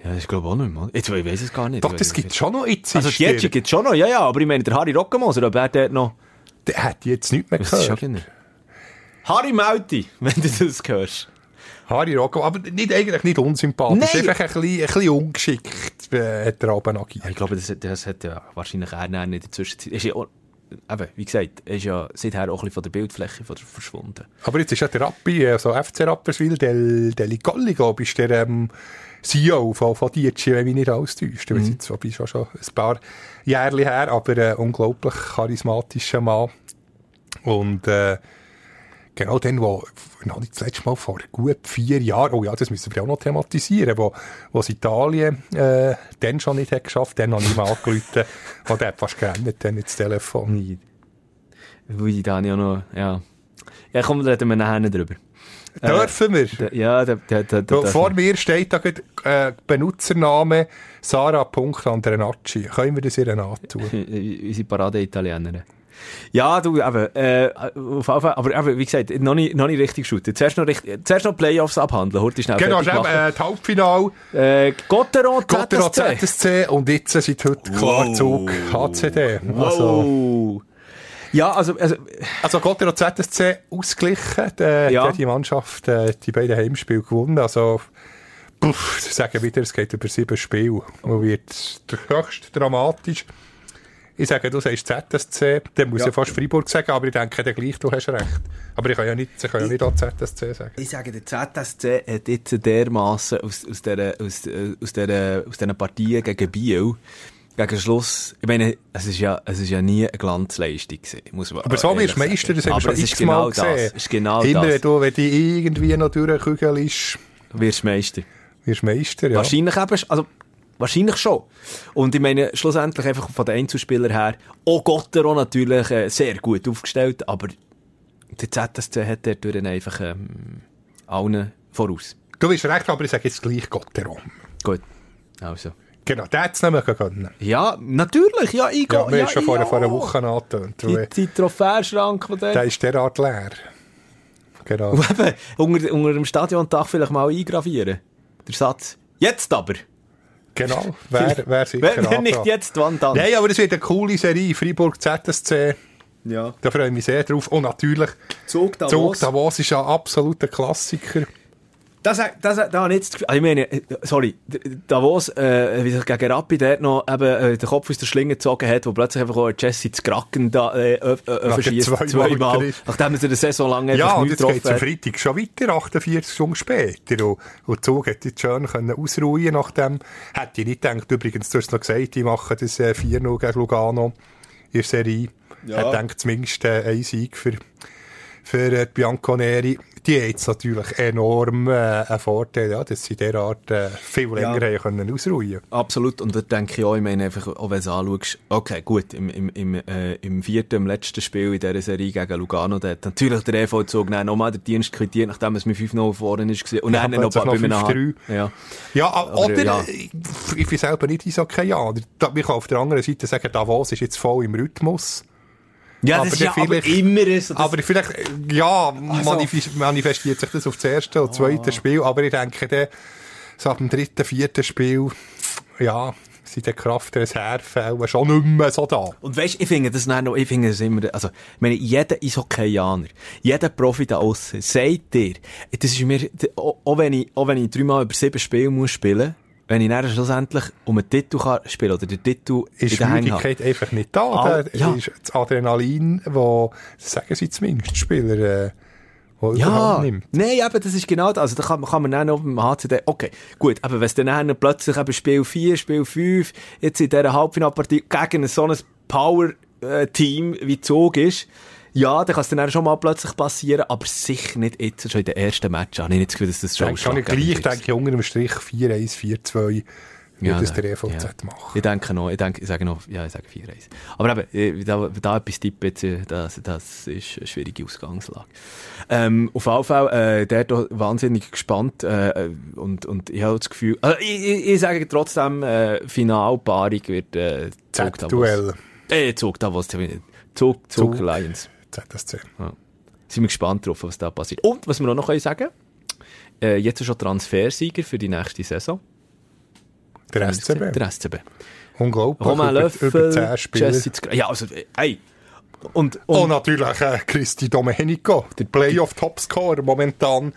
Ja, das ist glaube ich auch nicht mal. Jetzt, ich weiß es gar nicht. Doch, Ich das gibt nicht. schon noch jetzt. Also ist Dietschi der- gibt es schon noch, ja, ja, aber ich meine, der Harry Rockemoser, ob er dort noch... Der hat jetzt nichts mehr ist gehört. genau? Harry Mauti, wenn du das hörst. Harry Rocco, aber nicht, eigentlich nicht unsympathisch. Nein. Einfach ein bisschen, ein bisschen ungeschickt äh, hat er oben agiert. Ich glaube, das, das hat ja wahrscheinlich er dann in der Zwischenzeit... Ist ja, auch- eben, wie gesagt, er ist ja seither auch ein bisschen von der Bildfläche von der, verschwunden. Aber jetzt ist ja der Rappi, also FC Rapperswil, Del, Delicalli, glaube ich, ist der ähm, CEO von, von Dietschi, wenn mich nicht alles täuscht. Mhm. Jetzt wobei schon schon ein paar Jahre her, aber äh, unglaublich charismatischer Mann. Und äh, genau dann, wo, noch nicht das letzte Mal vor gut vier Jahren, oh ja, das müssen wir auch noch thematisieren, wo, wo es Italien äh, dann schon nicht hat geschafft, dann noch nicht mal angerufen, und der hat fast gerannt, dann ins Telefon. Wo ich dann ja noch... Ja, ja komm, reden wir nachher drüber. Dürfen wir? Ja, der... der, der, der vor mir steht da gerade, äh, Benutzername Sarah.Andrenacci. Können wir das ihr antun? Unsere Parade-Italienerin. Ja, du, eben, äh, auf jeden Fall, aber eben, wie gesagt, noch nicht, noch nicht richtig shooten. Zuerst noch, richtig, zuerst noch Playoffs abhandeln, heute schnell Genau, machen. äh, das Halbfinale. Äh, Gotteron, Gottero ZSC. ZSC und jetzt sind heute klar Wow. Zug HCD. Also, Wow. Ja, also, also, also Gottero ZSC ausgeglichen. Äh, Ja. Die Mannschaft äh, die beiden Heimspiele gewonnen. Also, puff, ich sage wieder, es geht über sieben Spiele. Und wird höchst dramatisch. Ich sage, du sagst ZSC, dann muss Ja. ich fast Freiburg sagen, aber ich denke dann gleich, du hast recht. Aber ich kann ja nicht, ich kann ja nicht auch ZSC sagen. ich sage, der ZSC hat jetzt dermassen aus, aus, dieser, aus, äh, aus, dieser, aus diesen Partien gegen Biel, gegen Schluss, ich meine, es ist ja, es ist ja nie eine Glanzleistung gewesen, muss man Aber so wirst du Meister, das haben wir schon x-mal genau gesehen. das, ist genau Immer das. du, wenn die irgendwie noch durchkügelst, Wirst Meister. wirst du Meister, ja. Wahrscheinlich eben, also, wahrscheinlich schon. Und ich meine, schlussendlich einfach von den Einzelspielern her, auch Gottero natürlich äh, sehr gut aufgestellt, aber der ZSC hat dort durch einfach ähm, allen voraus. Du bist recht, aber ich sage jetzt gleich Gottero. Gut. Also. Genau, der hätte es mehr können. Ja, natürlich, ja, ich Ja, wir ja, haben schon vor, vor einer. Woche angetönt. Die, die Trophäenschrank, der Der ist derart leer. Genau. Und eben, unter, unter dem Stadiondach vielleicht mal eingravieren. Der Satz, jetzt aber. Genau, wer, wer sicher Wenn, wenn nicht jetzt, wann dann? Nein, aber es wird eine coole Serie. Freiburg ZSC, Ja. da freue ich mich sehr drauf. Und natürlich, Zug da Zug Davos ist ja ein Klassiker. Das, das, da habe ich jetzt das Gefühl, also ich meine, äh, sorry, Davos, äh, wie sich gegen Rappi dort noch eben, äh, den Kopf aus der Schlinge gezogen hat, wo plötzlich einfach auch Jesse zu Kraken da, äh, äh, äh, verschießt, zweimal zweimal, nachdem er in der Saison lang einfach Ja, und jetzt geht es am. Freitag schon weiter, 48 Stunden später. Und, und Zug hätte jetzt schön können ausruhen nach dem. Hätte ich nicht gedacht, übrigens, du hast es noch gesagt, die machen das äh, 4-0 gegen Lugano in der Serie. Ja. Hätte gedacht, zumindest äh, ein Sieg für, für äh, die Bianconeri. Die haben jetzt natürlich enorm äh, einen Vorteil, ja, dass sie derart äh, viel länger haben können ausruhen Absolut, und da denke ich auch, ich meine einfach, auch wenn du anschaust, okay, gut, im, im, im, äh, im vierten, im letzten Spiel in dieser Serie gegen Lugano, da hat natürlich der EV Zug dann nochmal den Dienst quittiert, nachdem es mit 5-0 vorne ist und Ja, dann noch bei, 5-3. Ja. Ja, Aber, oder, ja. äh, ich bin selber nicht Eishockey, ja. Da- Ich kann auf der anderen Seite sagen, Davos ist jetzt voll im Rhythmus. Ja, Aber das ist aber immer so. Aber vielleicht, ja, manifest- manifestiert sich das auf das erste und zweite Spiel, aber ich denke, dann, so ab dem dritten, vierten Spiel, ja, sind die Kraftreserven schon nicht mehr so da. Und weißt, ich finde das noch, ich finde das immer, also, ich meine, jeder Ishockeyaner, jeder Profi da aussen, sagt dir, das ist mir, auch, auch wenn ich, auch wenn ich dreimal über sieben Spiele muss spielen, wenn ich dann schlussendlich um einen Titel kann spielen oder den Titel Ist in den. Müdigkeit einfach nicht da. Ah, da ja. ist das Adrenalin, wo, sagen sie zumindest, die Spieler, äh, wo Ja, nimmt. nein, eben, das ist genau das. Also, da kann, man- kann man dann noch beim HCD, okay, gut, aber wenn es dann, dann plötzlich eben Spiel 4, Spiel 5, jetzt in dieser Halbfinalpartie gegen so ein Power-Team wie Zug ist, ja, dann kann es dann schon mal plötzlich passieren, aber sicher nicht jetzt schon in den ersten Match. Habe ich nicht das Gefühl, dass das schon Denke ich gleich, denke ich, unter dem Strich 4-1, 4-2, wie Ja, das da- der EVZ ja. macht. Ich denke noch, ich denke, ich sage noch, ja, ich sage 4-1. Aber eben, äh, da, da etwas tippen, äh, das, das ist eine schwierige Ausgangslage. Ähm, auf jeden Fall, äh, der da wahnsinnig gespannt, äh, und, und ich habe das Gefühl, also ich, ich, sage trotzdem, äh, Finalpaarung wird, äh, Zug Davos. Z-Duell, Äh, Zug Davos, Zug, Zug, Zug. Lions. ZSC. Sind wir gespannt drauf, was da passiert. Und, was wir auch noch können sagen, äh, jetzt schon Transfersieger für die nächste Saison. Der SCB. Der SCB. Unglaublich. Roman über, über 10 Löffel, Spieler. Ja, also, ey. Und, Und und natürlich äh, Christi Domenico, der Playoff-Topscorer momentan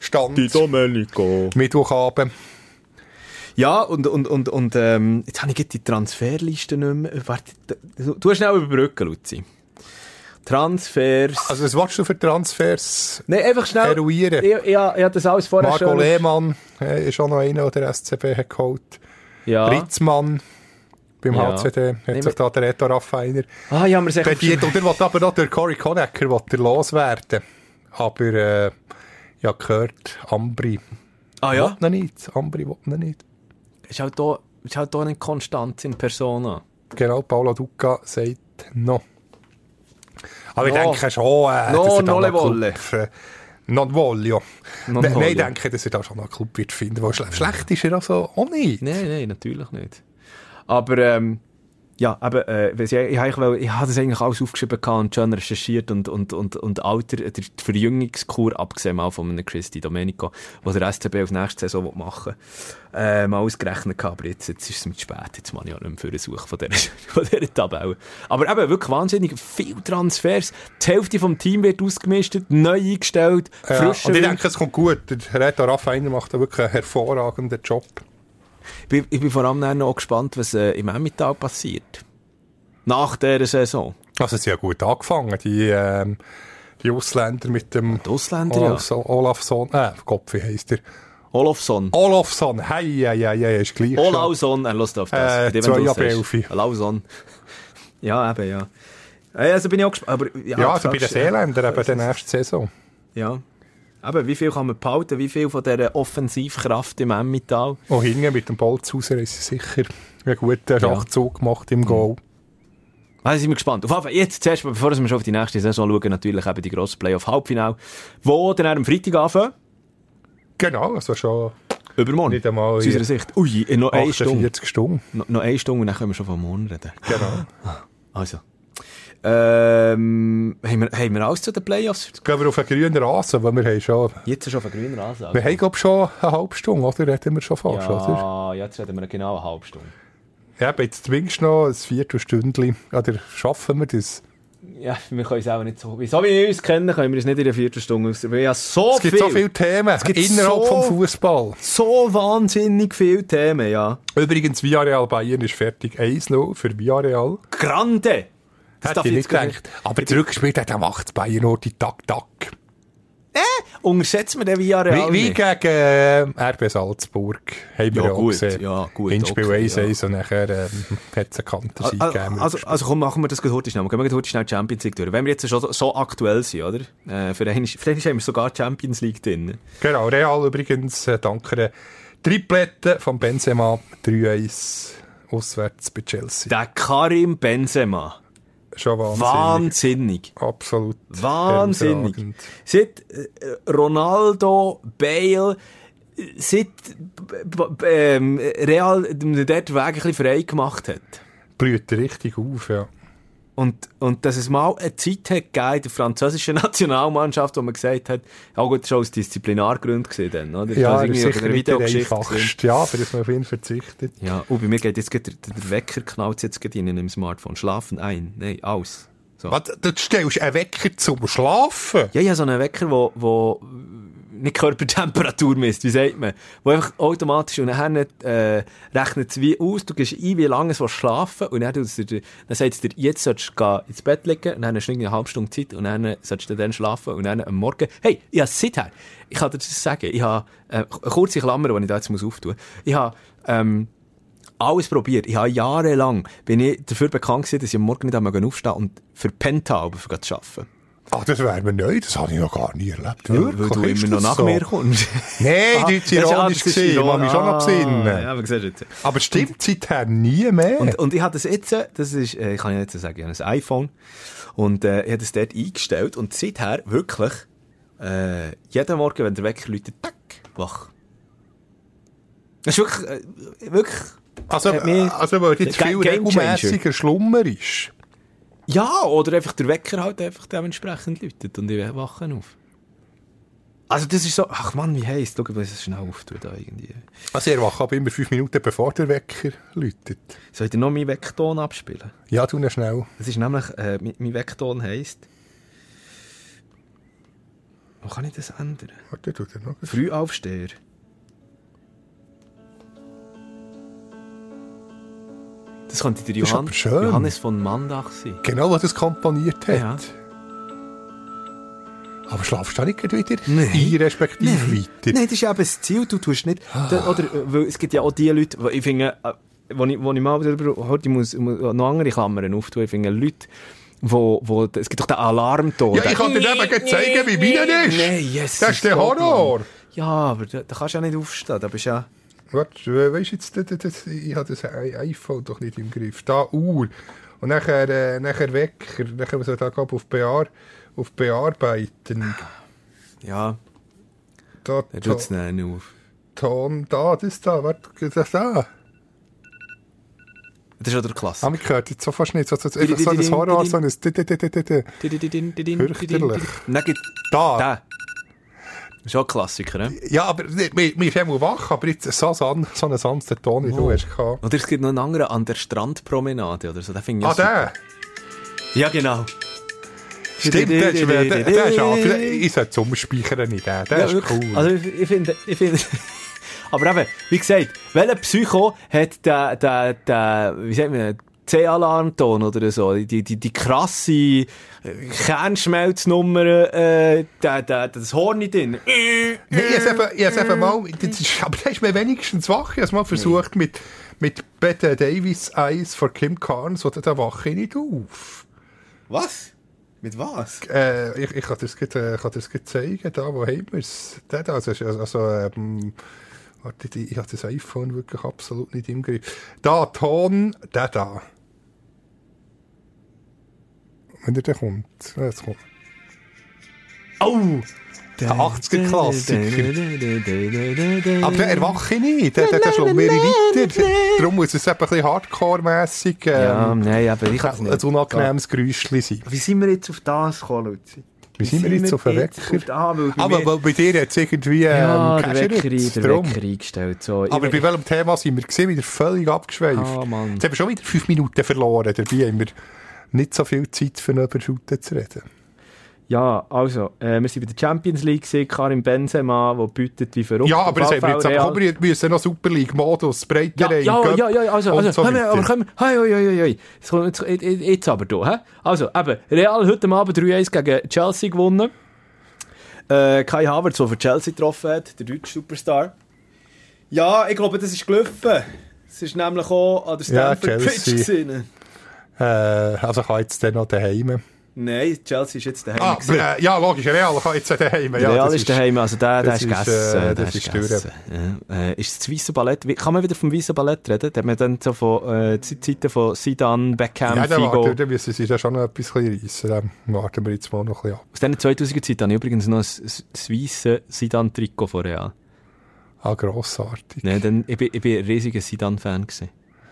stand Domenico. Mittwochabend. Ja, und, und, und, und ähm, jetzt habe ich die Transferliste nicht mehr. Warte, du du hast schnell überbrücken, Luzi. Transfers. Also was willst du für Transfers Nein, einfach schnell. eruieren? Ich, ich, ich habe das alles vorher Marco schon... Lehmann äh, ist auch noch einer, der SCB hat geholt. Ja. Ritzmann beim Ja. HCD hat Nehmen sich da der Reto Raffiner Ah, ja, bedient. Und er will aber noch der Cory Conacher will er loswerden. Aber äh, ja, gehört, Ambri Ah ja? will nicht. Ambri will ihn nicht. Ist halt ist halt da eine Konstanz in Persona. Genau, Paolo Duca sagt no. Aber ich No. denke schon, äh, No, dass er noch wolle. Club, äh, Non. Non Nein, ich denke, dass er da schon noch einen Club wird finden. Wo schle schlecht ist er also auch nicht. Nein, nein, natürlich nicht. Aber, ähm, ja, aber äh, ich, ich, ich, ich, habe das eigentlich alles aufgeschrieben und schon recherchiert und, und, und, und Alter, die Verjüngungskur, abgesehen mal von einem Christi Domenico, was der SCB auf nächste Saison machen will, äh, mal ausgerechnet gehabt, aber jetzt, jetzt ist es mit spät, jetzt muss ich auch nicht mehr für eine Suche von dieser, von dieser Tabelle. Aber eben, wirklich wahnsinnig, viel Transfers, die Hälfte vom Team wird ausgemistet, neu eingestellt, Ja, frische und ich denke, es kommt gut. Der Reto Raffainer macht da wirklich einen hervorragenden Job. Ich bin, ich bin vor allem noch gespannt, was äh, im Emmental passiert. Nach dieser Saison. Also, sie haben gut angefangen, die, ähm, die Ausländer mit dem Die Ausländer, ja. Olafson, Olafson, äh, Gott, wie heisst der? Olofsson. Olafson, hei, hei, hei, hei, ist gleich. Olauson, er lässt auf das. Äh, zwei wenn du ab es elf. hast. Olauson. Ja, eben, ja. Äh, Also bin ich auch gespannt. Ja, Ja, also bei den Seeländern eben der nächsten Saison. Ja. Aber wie viel kann man behalten? Wie viel von dieser Offensivkraft im Emmental? Und hinten mit dem Bolzhauser ist sicher einen guten Schachzug gemacht im Goal. Also sind wir gespannt. Auf jeden Fall, jetzt zuerst, bevor wir schon auf die nächste Saison schauen, natürlich eben die grosse Playoff-Halbfinale, wo dann am Freitag anfangen. Genau, also schon Übermorgen. nicht einmal Aus unserer Sicht. Ui, in noch eine Stunde. 48 Stunden. No, noch eine Stunde und dann können wir schon von morgen reden. Genau. Also. Ähm, haben, wir, haben wir alles zu den Playoffs? Gehen wir auf einen grünen Rasen, weil wir haben schon... Jetzt schon auf grünen Rasen. Wir haben, glaube ich, schon eine halbe Stunde, oder? Reden wir schon fast, oder? Ja, jetzt reden wir genau eine halbe Stunde. Ja, jetzt zwingst du noch ein Viertelstündchen. Oder schaffen wir das? Ja, wir können es auch nicht so. So wie wir uns kennen, können wir es nicht in einer Viertelstunde aus. Wir haben so Es gibt viel, so viele Themen gibt innerhalb so- vom Fußball. so wahnsinnig viele Themen, ja. Übrigens, Villarreal Bayern ist fertig. 1-0 für Villarreal. Grande! Das Hätte darf ich ich nicht gedacht. Aber zurückgespielt hat er macht Bayern nur die Tak-Tak. Unterschätzen wir den Villarreal Wie, wie gegen äh, RB Salzburg. Haben wir Ja, ja auch gut, gesehen. ja, gut, Hinspiel okay, 1 ja. 1 und nachher ähm, hat es einen Kantensieg Also, gegeben. also, also komm, machen wir das gut heute schnell. Gehen wir heute schnell die Champions League durch. Wenn wir jetzt schon so, aktuell sind, oder? Äh, für einen haben wir sogar die Champions League drin. Genau, Real übrigens äh, dank einer Triplette von Benzema 3-1 auswärts bei Chelsea. Der Karim Benzema. Schon wahnsinnig. Wahnsinnig. Absolut. Wahnsinnig. hervorragend. Seit äh, Ronaldo, Bale, seit ähm, Real dort den Weg ein bisschen frei gemacht hat. Blüht richtig auf, ja. Und, und dass es mal eine Zeit hat gegeben in der französischen Nationalmannschaft, wo man gesagt hat, ja gut, schon aus Disziplinargründen gesehen dann, oder? Ja, Das das ist sicher nicht der einfachste. Ja, aber dass man auf ihn verzichtet. Ja, und bei mir geht jetzt der, der Wecker knallt jetzt gerade in einem Smartphone. Schlafen ein. Nein, aus. So. Was, du stellst einen Wecker zum Schlafen? Ja, ja, so einen Wecker, wo, wo nicht Körpertemperatur misst, wie sagt man? Wo einfach automatisch und dann äh, rechnet es wie aus, du gehst ein, wie lange es schlafen und dann, dir- dann sagt es dir, jetzt sollst du ins Bett liegen und dann hast du eine halbe Stunde Zeit und dann sollst du dann schlafen und dann am Morgen, hey, ich habe seither, ich kann dir das sagen, ich habe, äh, eine kurze Klammer, die ich da jetzt muss auftun ich habe, ähm, alles probiert. Ich habe jahrelang, bin ich dafür bekannt gewesen, dass ich am Morgen nicht aufstehen und verpennt habe, um zu arbeiten. Ach, das wäre mir neu, das habe ich noch gar nie erlebt. Ja, Wirklich? weil du immer noch nach so? mir kommst. Nein, Ah, das ist ironisch das ich kann mich schon noch Ah, besinnen. Ja, aber jetzt. Aber stimmt seither nie mehr. Und, und ich habe das jetzt, das ist, äh, ich kann jetzt sagen, ich habe ein iPhone und äh, ich habe das dort eingestellt und seither wirklich äh, jeden Morgen, wenn der Wecker läutet, tack, wach. Das ist wirklich, äh, wirklich, also, also, weil jetzt viel regelmäßiger Schlummer ist. Ja, oder einfach der Wecker halt einfach dementsprechend läutet und ich wache auf. Also das ist so, ach Mann, wie heisst, schau, was es schnell auftut da irgendwie. Also, er wacht aber immer fünf Minuten, bevor der Wecker läutet. Soll ich dir noch meinen Weckton abspielen? Ja, tu ihn schnell. Das ist nämlich, äh, mein, mein Weckton heisst. Wo kann ich das ändern? Warte, tu den noch. Frühaufsteher. Das könnte der Johann. Johannes von Mandach sein. Genau, was das komponiert hat. Ja. Aber schlafst du nicht wieder Nein. ein, respektive weiter? Nein, das ist eben das Ziel. Du tust nicht. Da, oder, äh, weil es gibt ja auch die Leute, wo ich finde, äh, wo ich, wo ich mal darüber heute muss, muss noch andere Klammern auftun. Ich finde Leute, wo, wo, es gibt doch den Alarmton. Ja, ich kann dir eben zeigen, wie meiner ist. Nein, yes, Das ist der Horror. Ja, aber da, da kannst du ja nicht aufstehen. Da bist ja... Warte, weißt jetzt, das, das, ich habe das iPhone doch nicht im Griff. Da Uhr. Und nachher, äh, nachher Wecker. Nachher muss man da auf, Bear, auf Bearbeiten. Ja, Da, to, tut es nicht auf. Ton, da, das da, warte, das da. Das ist ja der Ah, Klassiker. man hört jetzt so fast nicht. So, so, einfach so ein Horror, so ein... Fürchterlich. Gibt Da. Der. Ist auch ein Klassiker, ne? Ja, aber mir mir ist immer wach, aber jetzt so, so, so einen sanften Ton, wie du hast gehabt. Oder es gibt noch einen anderen an der Strandpromenade oder so. Den finde ich Ah, der? Ja, genau. Stimmt, der ist, der, der ist auch, ich sollte umspeichern nicht, der, der Ja, ist wirklich. cool. Also ich, ich finde, ich finde, aber eben, wie gesagt, welcher Psycho hat der, der, der, wie sagt man, C-Alarmton oder so, die, die, die krasse äh, Kernschmelznummer, äh, der, der, das Horn nicht drin. Nee, ich habe es eben mal, das ist, aber der ist mir wenigstens wach. Ich habe es mal versucht mit, mit Bette Davis Eis von Kim Carnes, oder da wache ich nicht auf. Was? Mit was? Äh, ich, ich kann das gleich, äh, das zeigen, da, wo haben wir es? Der da, also, also ähm, warte, ich habe das iPhone wirklich absolut nicht im Griff. Da, Ton, der da. Wenn der da kommt. Ja, Jetzt kommt. Oh! Der 80er-Klassiker. Aber der erwache ich nicht, der, der, der schlägt mir weiter. Darum muss es ein bisschen hardcore-mässig Ja, ähm, nein, aber ich kann ein nicht. unangenehmes Geräuschchen sein. Wie sind wir jetzt auf das gekommen, Luzi? Wie sind wir jetzt auf den auf Wecker? Aber weil bei dir hat es irgendwie ähm, ja, der Wecker, der. Wecker eingestellt. So. Aber Ich- bei welchem Thema sind wir gesehen? Wieder völlig abgeschweift. Ah, Mann. Jetzt haben wir schon wieder fünf Minuten verloren. Dabei haben wir nicht so viel Zeit, für über Shooten zu reden. Ja, also, äh, wir sind bei der Champions League gesehen, Karim Benzema, der bietet wie verrückt. Ja, aber das haben wir jetzt. Aber wir müssen noch Super League-Modus, ja, Breiterei, ja, Göpp ja, ja, also, also so wir, aber wir, hei, hei, hei, hei. Jetzt, jetzt, jetzt, aber da, hä? Also, eben, Real heute Abend 3-1 gegen Chelsea gewonnen. Äh, Kai Havertz, der für Chelsea getroffen hat, der deutsche Superstar. Ja, ich glaube, das ist gelaufen. Es ist nämlich auch an der Ja, Stamford Bridge Chelsea. Äh, also kann jetzt dann noch daheim. Nein, Chelsea ist jetzt daheim. Ah, äh, ja, logisch, Real kann jetzt daheim. Ja, Real das ist daheim, also der, der ist ist, gegessen. äh, das ist gegessen. Ja. Äh, ist das Weiße Ballett, kann man wieder vom Weißen Ballett reden? Da hat man dann so von äh, Ze- Zeiten von Sidan, Beckham, Ja, Figo. warten, da müssen sie da schon noch etwas reissen. Dann warten wir jetzt mal noch ein bisschen ab. Aus diesen 2000er Zeit habe ich übrigens noch das, weiße Sidan-Trikot von Real. Ah, grossartig. Nee, dann, ich, bin, ich bin ein riesiger Sidan-Fan gewesen.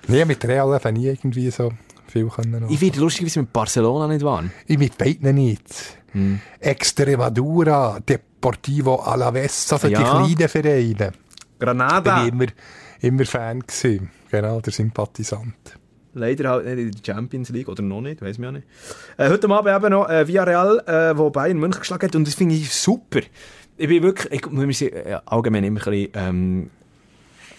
Nee, mit Real habe ich nie irgendwie so viel können. Ich werde lustigerweise mit Barcelona nicht warm. Ich mit beiden nicht. Hm. Extremadura, Deportivo Alaves, also Ja. die kleinen Vereine. Granada. Bin ich immer, immer Fan gewesen. Genau, der Sympathisant. Leider halt nicht in der Champions League, oder noch nicht, weiß mir auch nicht. Äh, heute Abend eben noch äh, Villarreal, äh, wo Bayern München geschlagen hat, und das finde ich super. Ich bin wirklich, ich muss sagen, äh, allgemein immer ein bisschen ähm,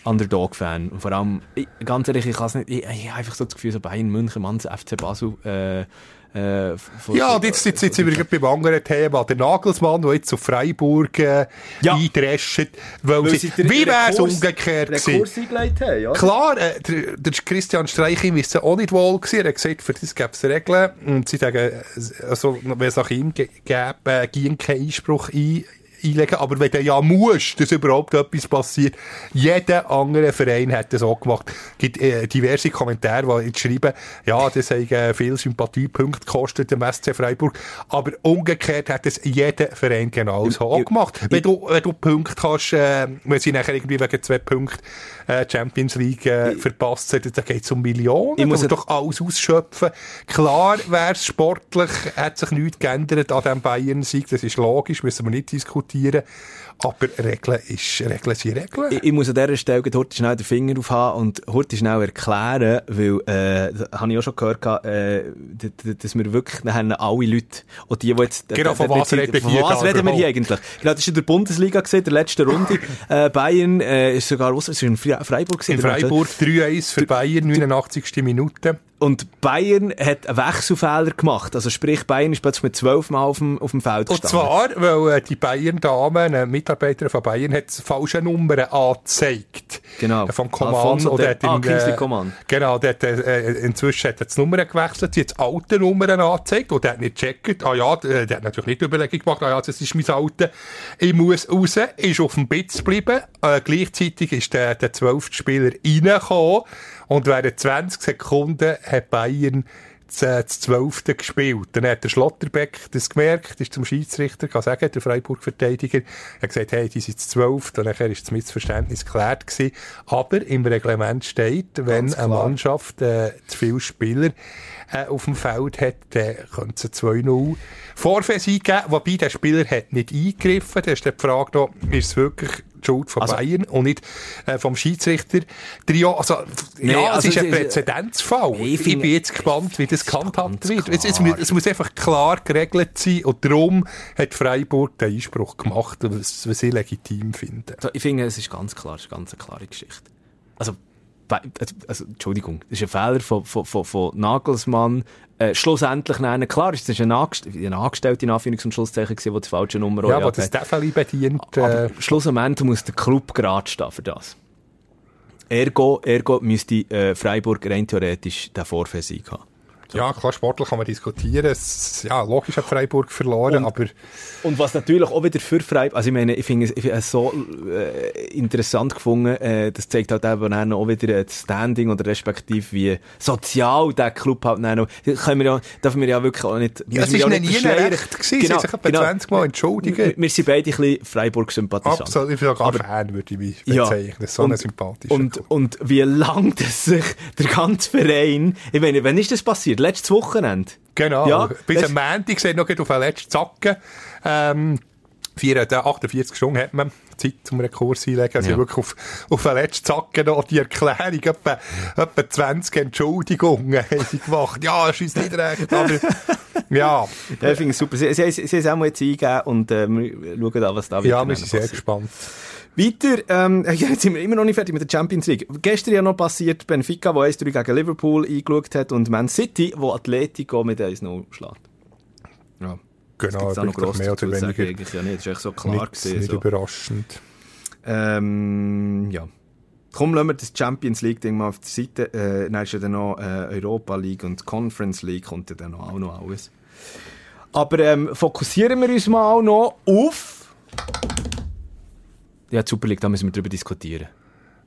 Underdog-Fan. Und vor allem, ich, ganz ehrlich, ich kann es nicht, ich, ich habe einfach so das Gefühl, so Bayern München, Mann, das FC Basel, äh, äh, von- Ja, jetzt, jetzt, jetzt sind wir gerade beim anderen Thema. Der Nagelsmann, der jetzt auf Freiburg äh, Ja. eindrescht, weil, Weil sie, wie wäre es umgekehrt gewesen? Haben, ja. Klar, äh, der, der Christian Streichim ist auch nicht wohl gewesen. Er hat gesagt, für das gäbe es Regeln. Und sie sagen, äh, also, wenn es nach ihm gäbe, äh, ging kein Einspruch ein, einlegen. Aber wenn du ja musst, dass überhaupt etwas passiert, jeder andere Verein hat das auch gemacht. Es gibt äh, diverse Kommentare, die jetzt schreiben, ja, das hat äh, viel Sympathiepunkte gekostet, dem SC Freiburg. Aber umgekehrt hat es jeder Verein genauso auch gemacht. Wenn du, wenn du Punkte kannst, äh, wenn sie nachher irgendwie wegen zwei Punkten äh, Champions League äh, verpasst haben, dann geht es um Millionen. Ich muss doch alles ausschöpfen. Klar wäre es sportlich, hat sich nichts geändert an diesem Bayern-Sieg. Das ist logisch, müssen wir nicht diskutieren. Aber Regeln, ist, Regeln sind Regeln. Ich, ich muss an dieser Stelle heute schnell den Finger aufhaben und heute schnell erklären, weil, äh, das habe ich auch schon gehört, äh, dass wir wirklich nachher alle Leute, und die, die jetzt... Genau, von was reden wir hier was reden wir hier eigentlich? Genau, das ist in der Bundesliga gesehen, der letzten Runde. äh, Bayern, äh, ist sogar, was, ist in Fre- Freiburg gewesen, In letzte- Freiburg 3-1 für Bayern, 89. Minute. Und Bayern hat einen Wechselfehler gemacht. Also sprich, Bayern ist plötzlich mit zwölf Mal auf dem, auf dem Feld Und gestanden. zwar, weil äh, die Bayern-Dame, eine Mitarbeiterin von Bayern, hat falsche Nummern angezeigt. Genau. Äh, Vom Command. Oder de- hat ah, Kingsley äh, Coman. Genau, der hat, äh, inzwischen hat er die Nummern gewechselt, sie hat die alten Nummern angezeigt und der hat nicht gecheckt. Ah ja, der, der hat natürlich nicht die Überlegung gemacht, ah ja, das ist mein Alte. Ich muss raus, ist auf dem Bitz geblieben. Äh, gleichzeitig ist der, der 12. Spieler reingekommen und während 20 Sekunden hat Bayern äh, das Zwölfte gespielt. Dann hat der Schlotterbeck das gemerkt, ist zum Schiedsrichter kann sagen, der Freiburg-Verteidiger, er hat gesagt, hey, die sind zu zwölf, und nachher ist das Missverständnis geklärt gewesen. Aber im Reglement steht, wenn eine Mannschaft äh, zu viele Spieler äh, auf dem Feld hat, dann könnte es 2-0 Vorfälle eingeben, wobei der Spieler hat nicht eingegriffen. Da ist die Frage noch, ist es wirklich die Schuld von Also- Bayern und nicht äh, vom Schiedsrichter. Trio, also, Nee, ja, also es ist ein ist- Präzedenzfall. Ich Ich, finde- bin jetzt gespannt, wie das gehandhabt wird. Es, es, es muss einfach klar geregelt sein und darum hat Freiburg den Einspruch gemacht, was, was sie legitim finden. So, Ich finde, es ist ganz klar, es ist eine ganz klare Geschichte. Also, also, also Entschuldigung, das ist ein Fehler von, von, von, von Nagelsmann. Äh, schlussendlich, nein, klar, es ist ein, Angest ein Angestellter in Anführungs- und Schlusszeichen gewesen, der die falsche Nummer Ja, aber das. Stefan bedient. Äh, Aber schlussendlich muss der Club gerade stehen für das. Ergo, ergo müsste äh, Freiburg rein theoretisch den Vorfäsieg haben. Ja, klar, sportlich kann man diskutieren. Es, ja, logisch hat Freiburg verloren, aber Und was natürlich auch wieder für Freiburg, also ich meine, ich finde es, ich finde es so äh, interessant gefunden, äh, das zeigt halt eben dann auch wieder das Standing oder respektive wie sozial der Club halt dann noch, können wir ja, dürfen wir ja wirklich auch nicht, Ja, es ist auch nicht nie recht gewesen. Sie haben sich etwa 20 Mal entschuldigt. Wir, wir sind beide ein bisschen Freiburg-Sympathisanten. absolut, ich bin sogar Aber- Fan, würde ich mich Ja. bezeichnen. So ein sympathischer und, Club. und wie lang das sich der ganze Verein, ich meine, wann ist das passiert? Letztes Wochenende? Genau. Ja, Bis am Montag sind noch auf den letzten Zacken. Ähm, 4, 48 Stunden hat man Zeit zum Rekurs einlegen. Also Ja. wirklich auf, auf den letzten Zacken noch die Erklärung, etwa, etwa 20 Entschuldigungen haben sie gemacht. Ja, es ist nicht recht, aber ja. Ja, ich finde es super. Sie, sie, sie, sie haben es auch mal jetzt eingegeben und äh, wir schauen an, was da Ja, weiter wir sind sehr gespannt. Weiter, ähm, ja, jetzt sind wir immer noch nicht fertig mit der Champions League. Gestern ja noch passiert Benfica, wo 1-3 gegen Liverpool eingeschaut hat und Man City, wo Atletico mit 1-0 schlägt. Ja. Genau, auch noch gross mehr oder zu sagen, weniger eigentlich ja nicht. Das ist so klar nicht, gewesen, nicht so. überraschend. Ähm, ja. Komm, lassen wir das Champions League-Ding mal auf die Seite. Äh, dann ist ja dann noch äh, Europa League und Conference League kommt ja dann auch noch alles. Aber ähm, fokussieren wir uns mal noch auf... Ja, die Super League, da müssen wir drüber diskutieren.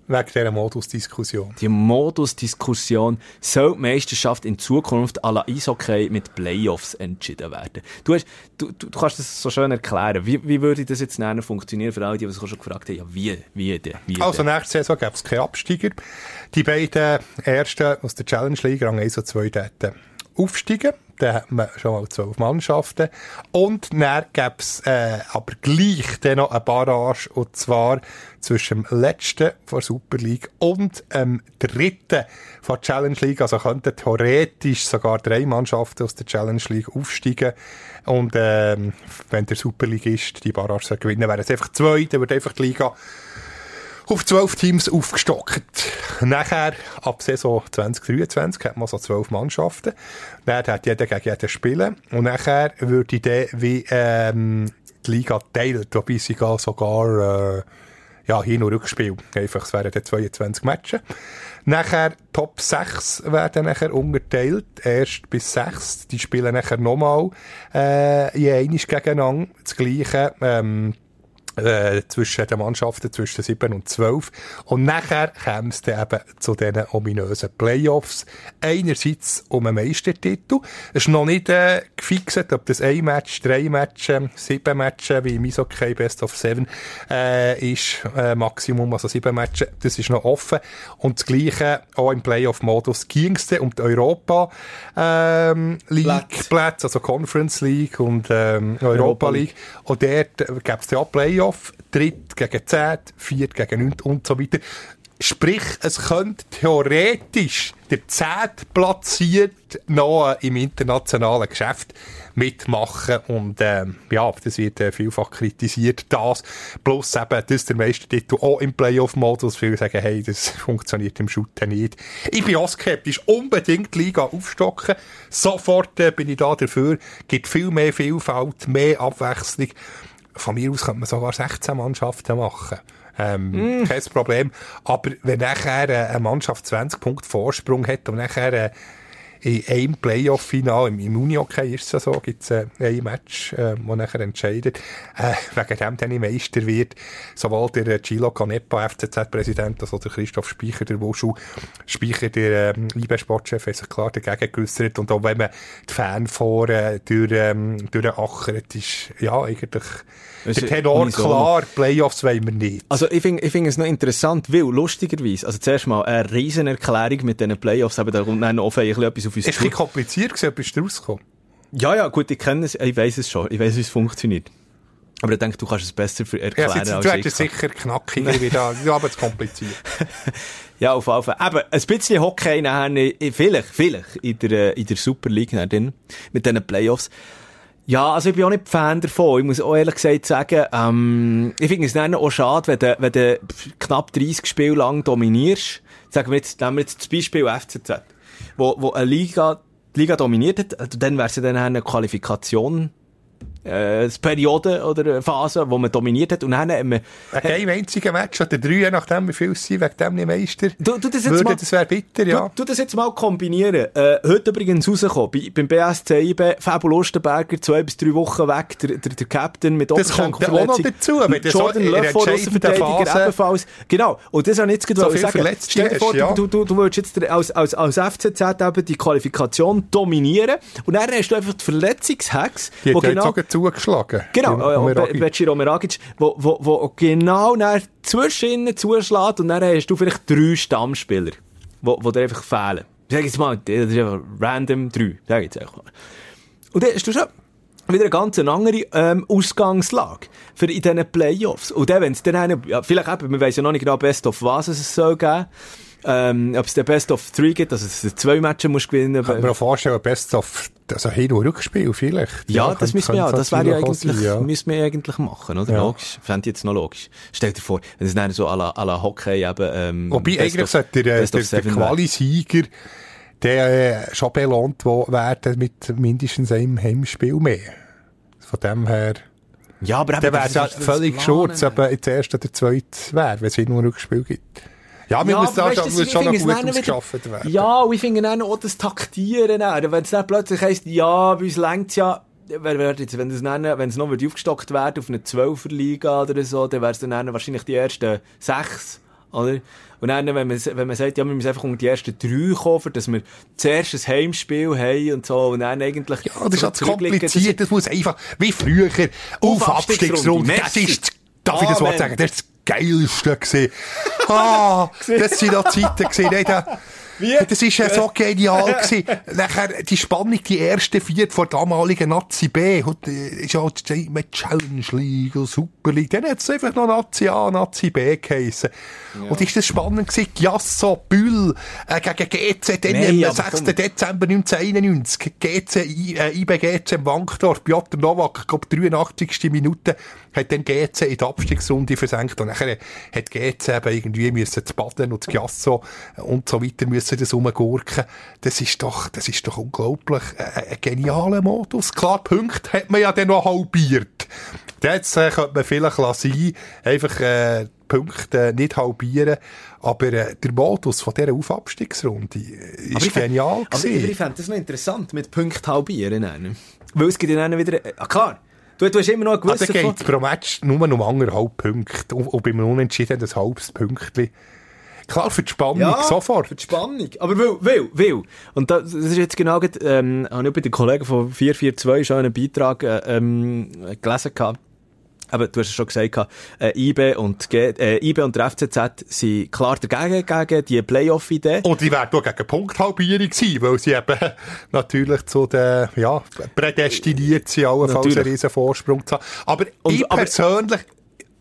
Wegen dieser Modusdiskussion. Die Modusdiskussion soll die Meisterschaft in Zukunft à la Eishockey mit Playoffs entschieden werden. Du, hast, du, du, du kannst das so schön erklären. Wie, wie würde das jetzt näher funktionieren für alle, die sich auch schon gefragt haben, ja, wie, wie denn, wie Also denn? nächste Saison gäbe es keine Absteiger. Die beiden ersten aus der Challenge League, Rang 1 und 2, dort aufsteigen. Dann hat man schon mal zwölf Mannschaften. Und dann gäbe es äh, aber gleich dann noch eine Barrage, und zwar zwischen dem letzten von Super League und dem dritten von der Challenge League. Also könnten theoretisch sogar drei Mannschaften aus der Challenge League aufsteigen. Und ähm, wenn der Super League ist, die Barrage gewinnen, wären es einfach zwei, dann würde einfach die Liga auf zwölf Teams aufgestockt. Nachher, ab Saison 2023, hat man so zwölf Mannschaften. Dann hat jeder gegen jeden spielen. Und nachher würde dann wie ähm, die Liga teilen, wobei sie gar sogar äh, ja, Hin- und Rückspiel. Einfach, es wären dann 22 Matches. Nachher Top 6 werden nachher unterteilt. Erst bis 6. Die spielen nachher nochmal äh, je einiges gegeneinander. Das Gleiche ähm, äh, zwischen den Mannschaften zwischen 7 und 12. Und nachher käme es dann eben zu diesen ominösen Playoffs. Einerseits um einen Meistertitel. Es ist noch nicht äh, gefixt, ob das ein Match, drei Matches, sieben Matches, wie im Eishockey Best of Seven, äh, ist äh, Maximum, also sieben Matches. Das ist noch offen. Und das Gleiche auch im Playoff-Modus ging es um die Europa ähm, League Plätze. Plätze, also Conference League und ähm, Europa, Europa League. Und dort gäbe es ja auch Playoff, dritt gegen zehn, viert gegen neun und so weiter. Sprich, es könnte theoretisch der zehnt platziert noch im internationalen Geschäft mitmachen und ähm, ja, das wird äh, vielfach kritisiert, das plus eben, dass der Meistertitel auch im Playoff-Modus, viele sagen, hey, das funktioniert im Shooten nicht. Ich bin auch skeptisch, unbedingt die Liga aufstocken, sofort äh, bin ich da dafür, gibt viel mehr Vielfalt, mehr Abwechslung, von mir aus könnte man sogar 16 Mannschaften machen. Ähm, Kein Problem. Aber wenn nachher äh, eine Mannschaft 20 Punkte Vorsprung hat und nachher äh, in einem Playoff-Final, im, im Unihockey ist es so, gibt es äh, ein Match, äh, das nachher entscheidet, äh, wegen dem dann Meister wird, sowohl der äh, Gilo Canepa, FCZ-Präsident, als auch der Christoph Speicher, der Wuschu Speicher, der ähm, IB-Sportchef, hat sich klar dagegen geäussert. Und auch wenn man die Fan vor äh, durch, ähm, durchachert, ist ja eigentlich der Tenor klar, Playoffs wollen wir nicht. Also ich finde ich find es noch interessant, weil lustigerweise, also zuerst mal eine riesen Erklärung mit diesen Playoffs, aber da kommt dann noch ein bisschen etwas auf uns Es ist ein bisschen kompliziert gewesen, bist du rausgekommen? Ja, ja, gut, ich kenne es, ich weiß es schon, ich weiß, wie es funktioniert. Aber ich denke, du kannst es besser für Ja, erklären jetzt, als du ich. hättest sicher knackiger wieder, ja, aber zu kompliziert. Ja, auf jeden Fall. Aber ein bisschen Hockey nachher, vielleicht, vielleicht in der, äh, in der Super League nachher mit diesen Playoffs. Ja, also ich bin auch nicht Fan davon. Ich muss auch ehrlich gesagt sagen, ähm, ich finde es dann auch schade, wenn du, wenn du knapp 30 Spiele lang dominierst. Sagen wir jetzt, nehmen wir jetzt das Beispiel FCZ, wo, wo eine Liga, die Liga dominiert hat, also dann wäre es ja dann eine Qualifikation, äh, Periode oder Phase, wo man dominiert hat und dann hat man, Wegen einem einzigen Match oder drei, je nachdem wie viel es sind, wegen dem nicht Meister. du, du das jetzt Würde, mal, das wäre bitter, ja. Du, du das jetzt mal kombinieren. Äh, heute übrigens rausgekommen, bei, beim BSC IB, Fabio Lustenberger, zwei bis drei Wochen weg, der, der, der Captain mit Das kommt auch noch dazu, wenn so Jordan der Löffel, Außenverteidiger ebenfalls. Genau. Und das habe ich jetzt gerade So sagen. Stell dir vor, ja. du, du, du willst jetzt als, als, als FCZ eben die Qualifikation dominieren und dann hast du einfach die Verletzungshex, Die wo genau, zugeschlagen. Genau, und. Be- Romeragic, wo, wo, wo genau nach zwischen zuschlägt und dann hast du vielleicht drei Stammspieler, wo, wo dir einfach fehlen. Sag jetzt mal, das ist einfach random drei, sag jetzt einfach mal. Und dann hast du schon wieder eine ganz andere ähm, Ausgangslage für in diesen Playoffs. Und dann, wenn es dann eine, ja, vielleicht eben, wir wissen ja noch nicht genau Best of was es soll geben, ähm, ob es den Best of Three gibt, also dass du zwei Matches musst gewinnen. Kann mir auch vorstellen, Best of, also Hin- und Rückspiel vielleicht. Ja, könnte- das müssen wir ja, das wäre ja eigentlich, sein, ja. müssen wir eigentlich machen, oder? Ja. Logisch. Fände ich jetzt noch logisch. Stell dir vor, wenn es dann so à la, à la Hockey eben, ähm, Wobei eigentlich sollte der, Best der, der. Quali-Sieger der äh, schon belohnt werden mit mindestens einem Heimspiel mehr. Von dem her, Ja, aber dann wäre es ja völlig geschurzt, ob er jetzt erst oder zweit wäre, wenn es Hin- und Rückspiel gibt. Ja, wir Ja, müssen weißt schon, muss schon noch es gut ausgeschafft werden. Ja, und ich finde dann auch das Taktieren, wenn es dann plötzlich heisst, ja, bei uns ja, wer wird jetzt, wenn es wenn es noch wird aufgestockt werden auf eine 12er Liga oder so, dann wäre es dann wahrscheinlich die ersten sechs, oder? Und dann, wenn man, wenn man sagt, ja, wir müssen einfach um die ersten drei kommen, dass wir zuerst ein Heimspiel haben und so, und dann eigentlich... Ja, das ist ja zu kompliziert. Das muss einfach, wie früher, auf Auf Abstiegsrunde. Das ist, darf ich das Wort sagen, das ist das Geilste gewesen. Ah, das sind noch Zeiten gewesen. Nein, da, das ist ja so genial gewesen. Nachher, die Spannung, die erste vier vor damaligen Nazi B. Äh, ist ja mit Challenge League und Super League. Dann hat es einfach noch Nazi A, Nazi B geheissen. Und ist das spannend gewesen? Giasso, Bühl, äh, gegen GC, dann Nein, am aber 6. komm. Dezember 1991. GC, äh, IBGC im Wankdorf, Piotr Nowak, ich glaube 83. Minute, hat dann GC in die Abstiegsrunde versenkt. Und nachher hat GC eben irgendwie müssen zu Baden und zu Giasso und so weiter müssen das rumgurken. Das ist doch, das ist doch unglaublich. Äh, ein genialer Modus. Klar, Punkte hat man ja dann noch halbiert. Jetzt äh, könnte man vielleicht lassen, einfach, äh, Punkte nicht halbieren. Aber äh, der Modus von dieser Aufabstiegsrunde äh, ist Aber ich fänd- genial Aber ich, ich fände das noch interessant, mit Punkt halbieren. Weil es gibt ja dann wieder... Ah, klar. Du, du hast immer noch einen Also geht pro Match nur um anderthalb Punkte. Und, und beim Unentschieden ein halbes Pünktchen. Klar, für die Spannung sofort. für die Spannung. Aber will, will, will. Und das, das ist jetzt genau, ähm, habe ich bei den Kollegen von 442 schon einen Beitrag äh, ähm, gelesen gehabt. Aber du hast es schon gesagt, äh, IB und, G, äh, IB und der FCZ sind klar dagegen, gegen die Playoff-Idee. Und die werden auch gegen Punkthalbierung sein, weil sie eben natürlich zu den, ja, prädestiniert sind, allenfalls einen riesen Vorsprung zu haben. Aber Und- ich aber- persönlich,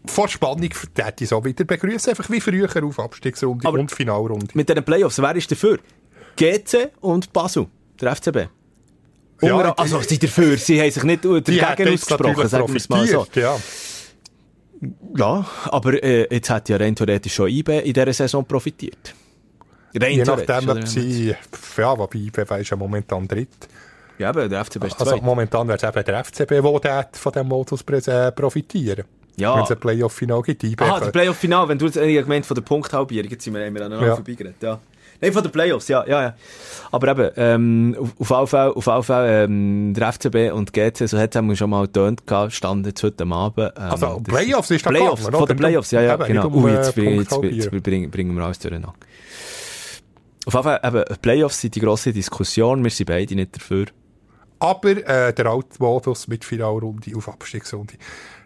vor Spannung, hätte ich so wieder begrüßen, einfach wie früher auf Abstiegsrunde Aber- und Finalrunde. Mit diesen Playoffs, wer ist dafür? GC und Basel, der FCB. Ja, also, sie dafür, sie haben sich nicht Die dagegen ausgesprochen, sagen wir es mal so. ja. Ja, aber äh, jetzt hat ja rein theoretisch schon IB in dieser Saison profitiert. Rein Je nachdem, ob sie, ja, wobei IBW ist ja momentan dritt. Ja, aber der FCB ist Also zwei. momentan wäre es eben der FCB, der von diesem Modus äh, profitieren. Ja. Wenn es ein Playoff-Final gibt, IB. Aha, der Playoff-Final, wenn du jetzt gemeint von der Punkthalbierung, jetzt sind wir, haben wir an Ja. vorbeigeredet, ja. Nein, von den Playoffs, ja, ja, ja. Aber eben, ähm, auf, auf Fälle, auf Fälle, ähm, der FCB und GC, so hat es schon mal getönt standen jetzt heute Abend. Ähm, Also, Playoffs ist da Playoffs, gegangen, von den Playoffs, ja, ja, Eben, genau. um, Ui, äh, jetzt, jetzt, jetzt, halbieren. bringen, bringen wir alles durcheinander. Auf jeden Fall, eben, Playoffs sind die grosse Diskussion, wir sind beide nicht dafür. Aber äh, der alte Modus mit Finalrunde auf Abstiegsrunde.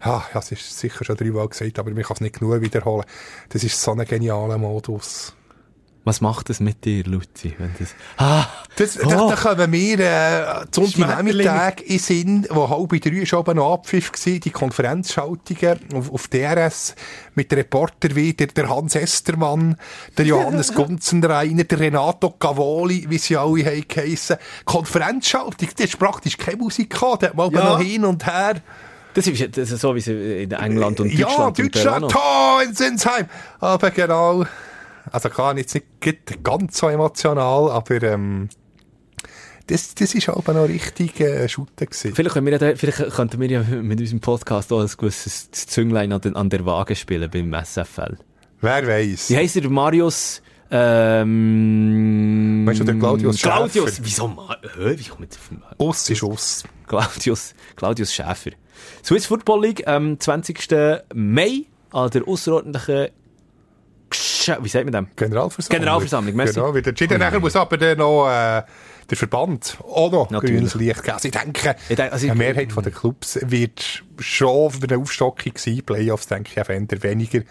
Ja, das ist sicher schon dreimal gesagt, aber ich kann es nicht genug wiederholen. Das ist so ein genialer Modus. Was macht das mit dir, Luzi, wenn das... Ah, Das, Oh. da, da kommen wir äh, zum Nachmittag in Sinn, wo halb drei schon oben noch Abpfiff war, die Konferenzschaltungen auf, auf DRS mit Reporter wieder, der Hans Estermann, der Johannes Gunzenreiner, der Renato Cavoli, wie sie alle haben geheissen. Konferenzschaltung, das ist praktisch keine Musik gehabt, da hat man Ja. noch hin und her. das ist, das ist so, wie sie in England und Ja, Deutschland Deutschland, Peruano- oh, in Sinsheim. Aber genau, also klar, jetzt nicht ganz so emotional, aber ähm, das, das ist aber noch richtig äh, Shooter gewesen. Vielleicht, können wir ja vielleicht könnten wir ja mit unserem Podcast auch ein gewisses Zünglein an, den, an der Waage spielen beim SFL. Wer weiß? Wie heisst der Marius? Ähm, Weißt du, der Claudius Claudius. Schäfer? Wieso? Ma Hä, wie kommt jetzt auf den Us ist Us. Claudius, Claudius Schäfer. Swiss Football League am 20. Mai an der außerordentlichen Gsch- wie sagt man dem? Generalversammlung. Generalversammlung, merci. Genau, wieder entschieden. Nachher muss aber dann noch äh, der Verband auch noch Natürlich. grünes Licht geben. Also ich denke, Ich denke, also eine Mehrheit von der Clubs wird schon für eine Aufstockung sein. Playoffs denke ich einfach eher weniger.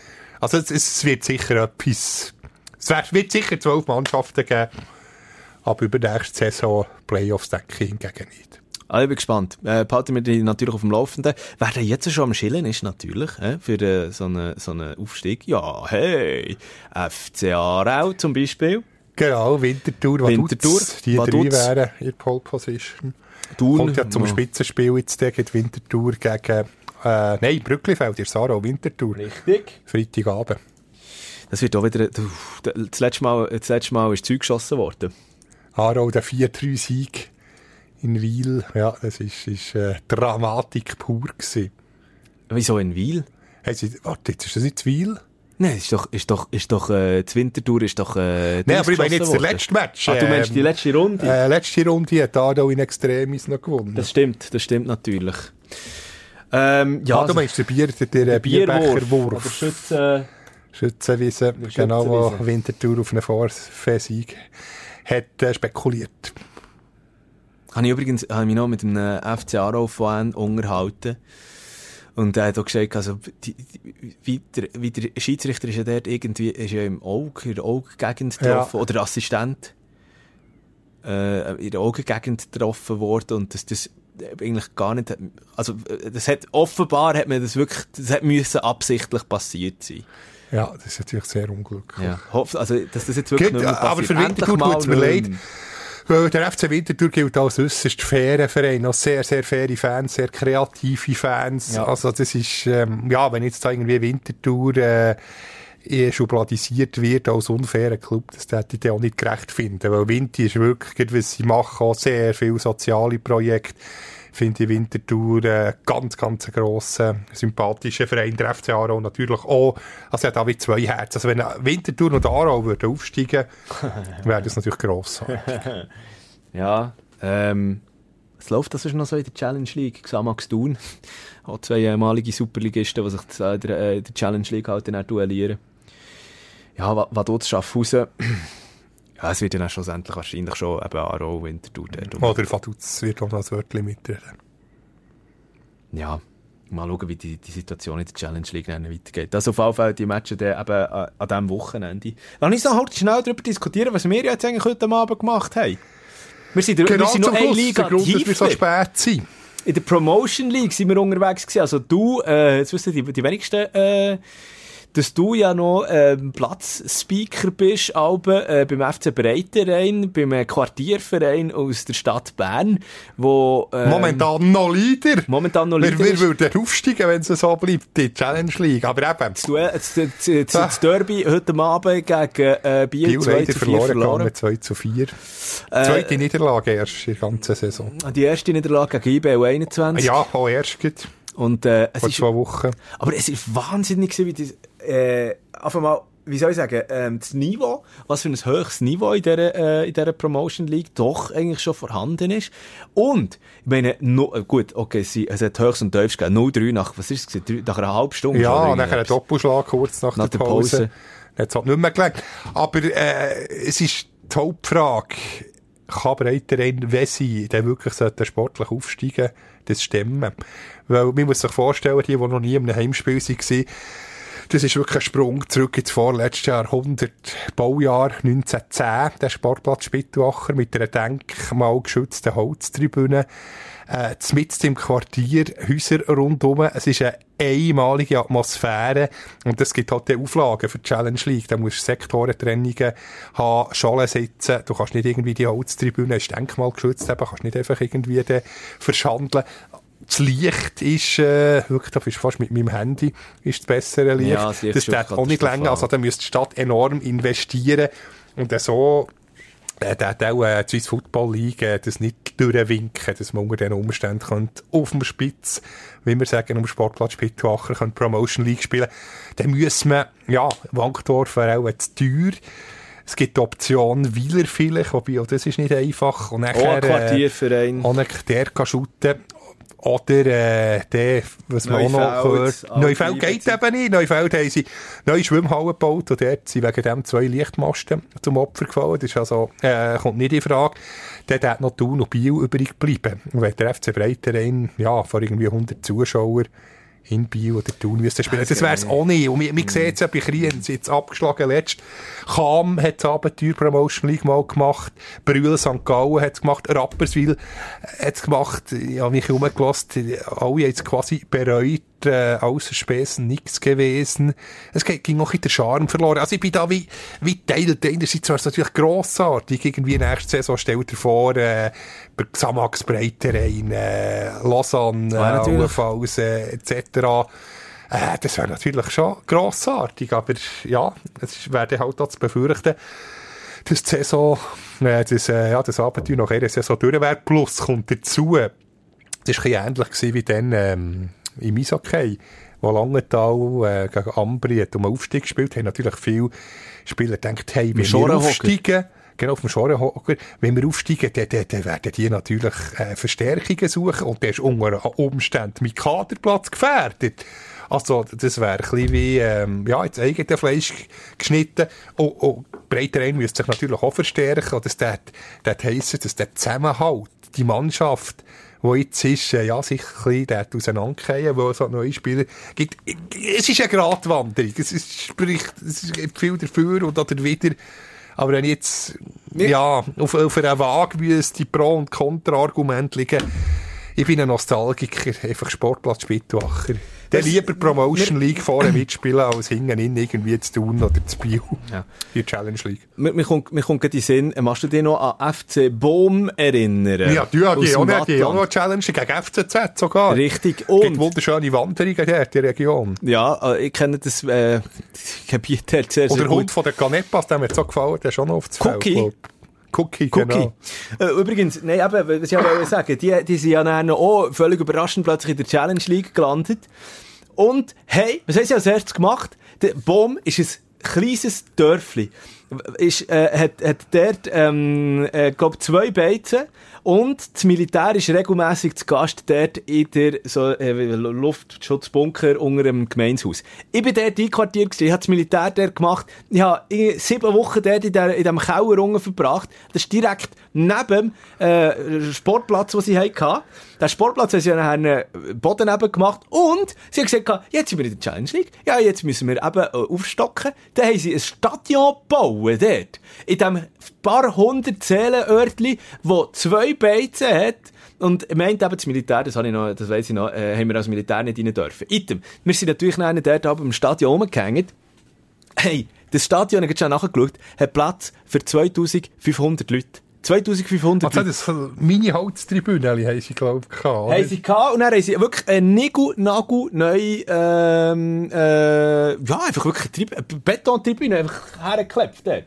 Also es, es wird sicher etwas... Es wird sicher zwölf Mannschaften geben. Aber über die nächste Saison Playoffs denke ich hingegen nicht. Ah, ich bin gespannt. Äh, behalten wir die natürlich auf dem Laufenden. Wer da jetzt schon am Schillen ist, natürlich, äh, für äh, so einen so einen Aufstieg. Ja, hey, FC Aarau zum Beispiel. Genau, Winterthur, Vaduz. Winterthur, Die Vaduz. drei wären in Pole Position. Thun. Kommt ja zum Ja. Spitzenspiel jetzt gegen die Winterthur gegen... Äh, nein, Brücklifeld, ist Sarah Winterthur. Richtig. Freitagabend. Das wird auch wieder, uff, das letzte Mal, das letzte Mal ist Zeug geschossen worden. Aarau, der 4-3-Sieg in Wiel. Ja, das ist, ist äh, Dramatik pur gewesen. Wieso in Wiel? Hey, sie, warte, jetzt ist das nicht Wiel? Nein, ist doch, ist doch, ist doch, äh, das Wintertour ist doch, äh, Nein, aber ich meine jetzt der worden. letzte Match. Ah, du meinst die Ähm, letzte Runde? Äh, letzte Runde hat Aarau in Extremis noch gewonnen. Das stimmt, das stimmt natürlich. Ähm, ja, also du meinst den, Bier, den, den Bierwurf. Oder Bierbecherwurf. Schützen. Schützenwiese, Der genau, wo Schützenwiese. Winterthur auf einen Vorsieg hat äh, spekuliert. Habe ich übrigens, habe ich mich noch mit einem FC Aarau-Fan unterhalten. Und er hat auch gesagt, also, die, die, wie, der, wie der Schiedsrichter ist ja dort irgendwie, ist ja im Auge, in der Augengegend Ja. getroffen, oder der Assistent, äh, in der Augengegend getroffen worden und das, das eigentlich gar nicht, also, äh, das hat, offenbar hat man das wirklich, das hat müssen absichtlich passiert sein. Ja, das ist natürlich sehr unglücklich. Ja. Also, dass das jetzt wirklich Gut, nicht mehr aber passiert. für Winterthur mal tut's mir leid. Weil der FC Winterthur gilt als äußerst fairer Verein. Noch sehr, sehr faire Fans, sehr kreative Fans. Ja. Also das ist, ähm, ja, wenn jetzt da irgendwie Winterthur äh, eh schubladisiert wird als unfairer Club, das hätte ich auch nicht gerecht finden. Weil Winti ist wirklich, was sie machen, auch sehr viele soziale Projekte. Finde ich Winterthur äh, ganz, ganz einen grossen, sympathischen Verein. Der FC Aarau natürlich auch. Also er hat auch wie zwei Herzen. Also wenn Winterthur und Aarau würden aufsteigen, wäre das natürlich gross. Ja, ähm, es läuft das ist noch so in der Challenge League. Xamax Thun. Auch zwei ehemalige Superligisten, die sich äh, der, äh, Challenge League halt dann duellieren. Ja, was, dort Schaffhausen... Ja, es wird ja dann schlussendlich wahrscheinlich schon eben Aarau, Winterthur. Oder Vaduz wird auch noch ein Wörtchen mitreden. Ja, mal schauen, wie die, die Situation in der Challenge League dann weitergeht. Also auf jeden Fall die Matches dann eben äh, an diesem Wochenende. Lass uns noch halt schnell darüber diskutieren, was wir jetzt eigentlich heute Abend gemacht haben. Wir sind, wir Genau sind noch eine Liga der Grund, dass wir so spät sind. In der Promotion League sind wir unterwegs gewesen. Also du, äh, jetzt wissen die, die wenigsten, äh, dass du ja noch ähm, Platzspeaker bist, Alben, äh, beim FC Breiterein, beim äh, Quartierverein aus der Stadt Bern, wo ähm, Momentan noch Leader. momentan noch Wir, Leader wir ist. würden aufsteigen, wenn es so bleibt, die Challenge League. Aber eben, Das, Duell- das, das, das, das Derby heute Abend gegen äh, Biel Biel 2 leider zu 4 verloren, verloren. verloren. mit 2 zu 4. Äh, Zweite Niederlage erst in der ganzen Saison. Die erste Niederlage gegen IBU 21. Ja, auch erst gerade, Und, äh, vor zwei Wochen. aber es ist wahnsinnig gewesen, wie das, äh, auf einmal wie soll ich sagen, ähm, das Niveau, was für ein höchstes Niveau in dieser, äh, in dieser Promotion League doch eigentlich schon vorhanden ist. Und, ich meine, no, äh, gut, okay, sie, es hat höchst und tiefst gegeben, 0-3 nach, was ist es, nach einer halben Stunde? Ja, oder und nachher ein irgendetwas? Doppelschlag kurz nach, Nach der der Pause. Pause. Dann hat's halt nicht mehr gelegt. Aber äh, es ist die Hauptfrage, kann Breiterein, wenn sie dann wirklich sportlich aufsteigen, das stemmen? Weil man muss sich vorstellen, die, die noch nie in einem Heimspiel waren, das ist wirklich ein Sprung zurück ins vorletzte Jahrhundert. Baujahr 1910, der Sportplatz Spittelwacher mit einer denkmalgeschützten Holztribüne. Äh, mitten im Quartier, Häuser rundum. Es ist eine einmalige Atmosphäre. Und es gibt halt die Auflagen für die Challenge League. Da musst du Sektorentrennungen haben, Schalen sitzen. Du kannst nicht irgendwie die Holztribüne, ist denkmalgeschützt, eben, kannst nicht einfach irgendwie verschandeln das Licht ist, äh, wirklich, da bist du fast mit meinem Handy, ist das bessere Licht. Ja, das Licht das ist darf auch nicht länger, also da müsste die Stadt enorm investieren und äh, so, äh, da hat auch äh, die Swiss Football League äh, das nicht durchwinken, dass man unter diesen Umständen könnte auf dem Spitz, wie wir sagen, am Sportplatz Spittwacher könnte Promotion League spielen. Dann müssen wir, ja, Wankdorf wäre auch zu teuer. Es gibt die Option Wieler vielleicht, wobei auch das ist nicht einfach. Und Oh, nachher, ein Quartierverein. Äh, der kann shooten. Oder, äh, der, was man auch noch Neufeld, hört. Alp Neufeld geht eben nicht. Neufeld haben sie neue Schwimmhallen gebaut und dort sind wegen dem zwei Lichtmasten zum Opfer gefallen. Das ist also, äh, kommt nicht in Frage. Dort hat noch Thun und Biel übrig geblieben. Und wenn der FC Breiterein, ja, vor irgendwie 100 Zuschauer in Biel oder Thun müsste spielen. Das wär's auch nicht. Und man, man sieht es ja bei Kriens jetzt abgeschlagen letzt. Cham hat das Abenteuer Promotion League mal gemacht. Brühl St. Gallen hat es gemacht. Rapperswil hat es gemacht. Ich habe mich umgelassen. Alle es quasi bereut. Äh, ausser Spesen nichts gewesen. Es ging auch in der Charme verloren. Also ich bin da wie, wie teilt. Einerseits wäre es natürlich grossartig. Irgendwie nächste Saison stellt er vor, äh, bei Xamax Breiterein, äh, Lausanne, Ja, äh, allenfalls, äh, etc. Äh, das wäre natürlich schon grossartig, aber ja, es wäre halt auch zu befürchten, dass die Saison, äh, das, äh, ja, das Abenteuer nach einer Saison durch wäre. Plus kommt dazu, das war ein ähnlich wie dann ähm, im Eishockey, wo Langenthal äh, gegen Ambri hat um einen Aufstieg gespielt, haben natürlich viele Spieler gedacht, hey, wir aufsteigen, genau, auf dem Schorenhocker, wenn wir aufsteigen, dann, dann, dann werden die natürlich äh, Verstärkungen suchen und der ist unter Umständen mit Kaderplatz gefährdet. Also, das wäre ein wie, ähm, ja, ins eigene Fleisch geschnitten. Und, und Breiterein müsste sich natürlich auch verstärken. Das hat, das heissen, dass der Zusammenhalt, die Mannschaft, wo jetzt ist, äh, ja, sich ein bisschen auseinandergehen, wo es halt neue Spieler gibt. Es ist eine Gratwanderung. Es ist, spricht, es gibt viel dafür und oder wieder. Aber wenn jetzt, ja, auf, auf einer Waage müsste Pro- und Kontra-Argumente liegen, ich bin ein Nostalgiker, einfach Sportplatz Spittwacher. Der lieber Promotion League vorne mitspielen, als hinten in irgendwie zu tun oder zu Biel. Ja. Die Challenge League. Mir, mir, kommt, mir kommt gerade in den Sinn, machst du dich noch an FC Bohm erinnern? Ja, die, Aus die, auch, noch- die Challenge gegen FCZ sogar. Richtig. Es gibt Und, wunderschöne Wanderungen in der Region. ja, äh, ich kenne das äh, Gebiet sehr, Und sehr der gut. Hund von der Canepas, der mir so gefallen, der ist auch noch auf das Cookie. Feld. glaub. Cookie, Cookie. genau. Äh, übrigens, nein, eben, was ich wollte sagen, die, die sind ja dann auch völlig überraschend plötzlich in der Challenge League gelandet. Und, hey, was haben sie als erstes gemacht? Der Bohm ist ein kleines Dörfli. Ist, äh, hat, hat dort, ähm, äh, glaub, zwei Beizen. Und das Militär ist regelmässig zu Gast dort in der so, äh, Luftschutzbunker unter dem Gemeinshaus. Ich bin dort einquartiert gewesen, ich habe das Militär dort gemacht. Ich habe irgendwie sieben Wochen dort in, der, in diesem Keller unten verbracht. Das ist direkt neben dem äh, Sportplatz, den sie hatten. Den Sportplatz haben sie dann einen Boden neben gemacht. Und sie haben gesagt, jetzt sind wir in der Challenge League. Ja, jetzt müssen wir eben äh, aufstocken. Dann haben sie ein Stadion gebaut dort. In diesem paar hundert Seelenörtli, wo zwei Beizen hat. Und ich meinte eben, das Militär, das, habe ich noch, das weiss ich noch, äh, haben wir als Militär nicht rein dürfen. Item. Wir sind natürlich noch dort oben im Stadion rumgehängt. Hey, das Stadion, ich habe schon nachgeschaut, hat Platz für 2500 Leute. 2500 Also Leute. das Mini-Holztribüne haben sie, glaube ich, gehabt. Haben sie gehabt, und dann haben sie wirklich eine Nigel, Nagel, neue, ähm, äh, ja, einfach wirklich eine Betontribüne einfach hergeklebt dort.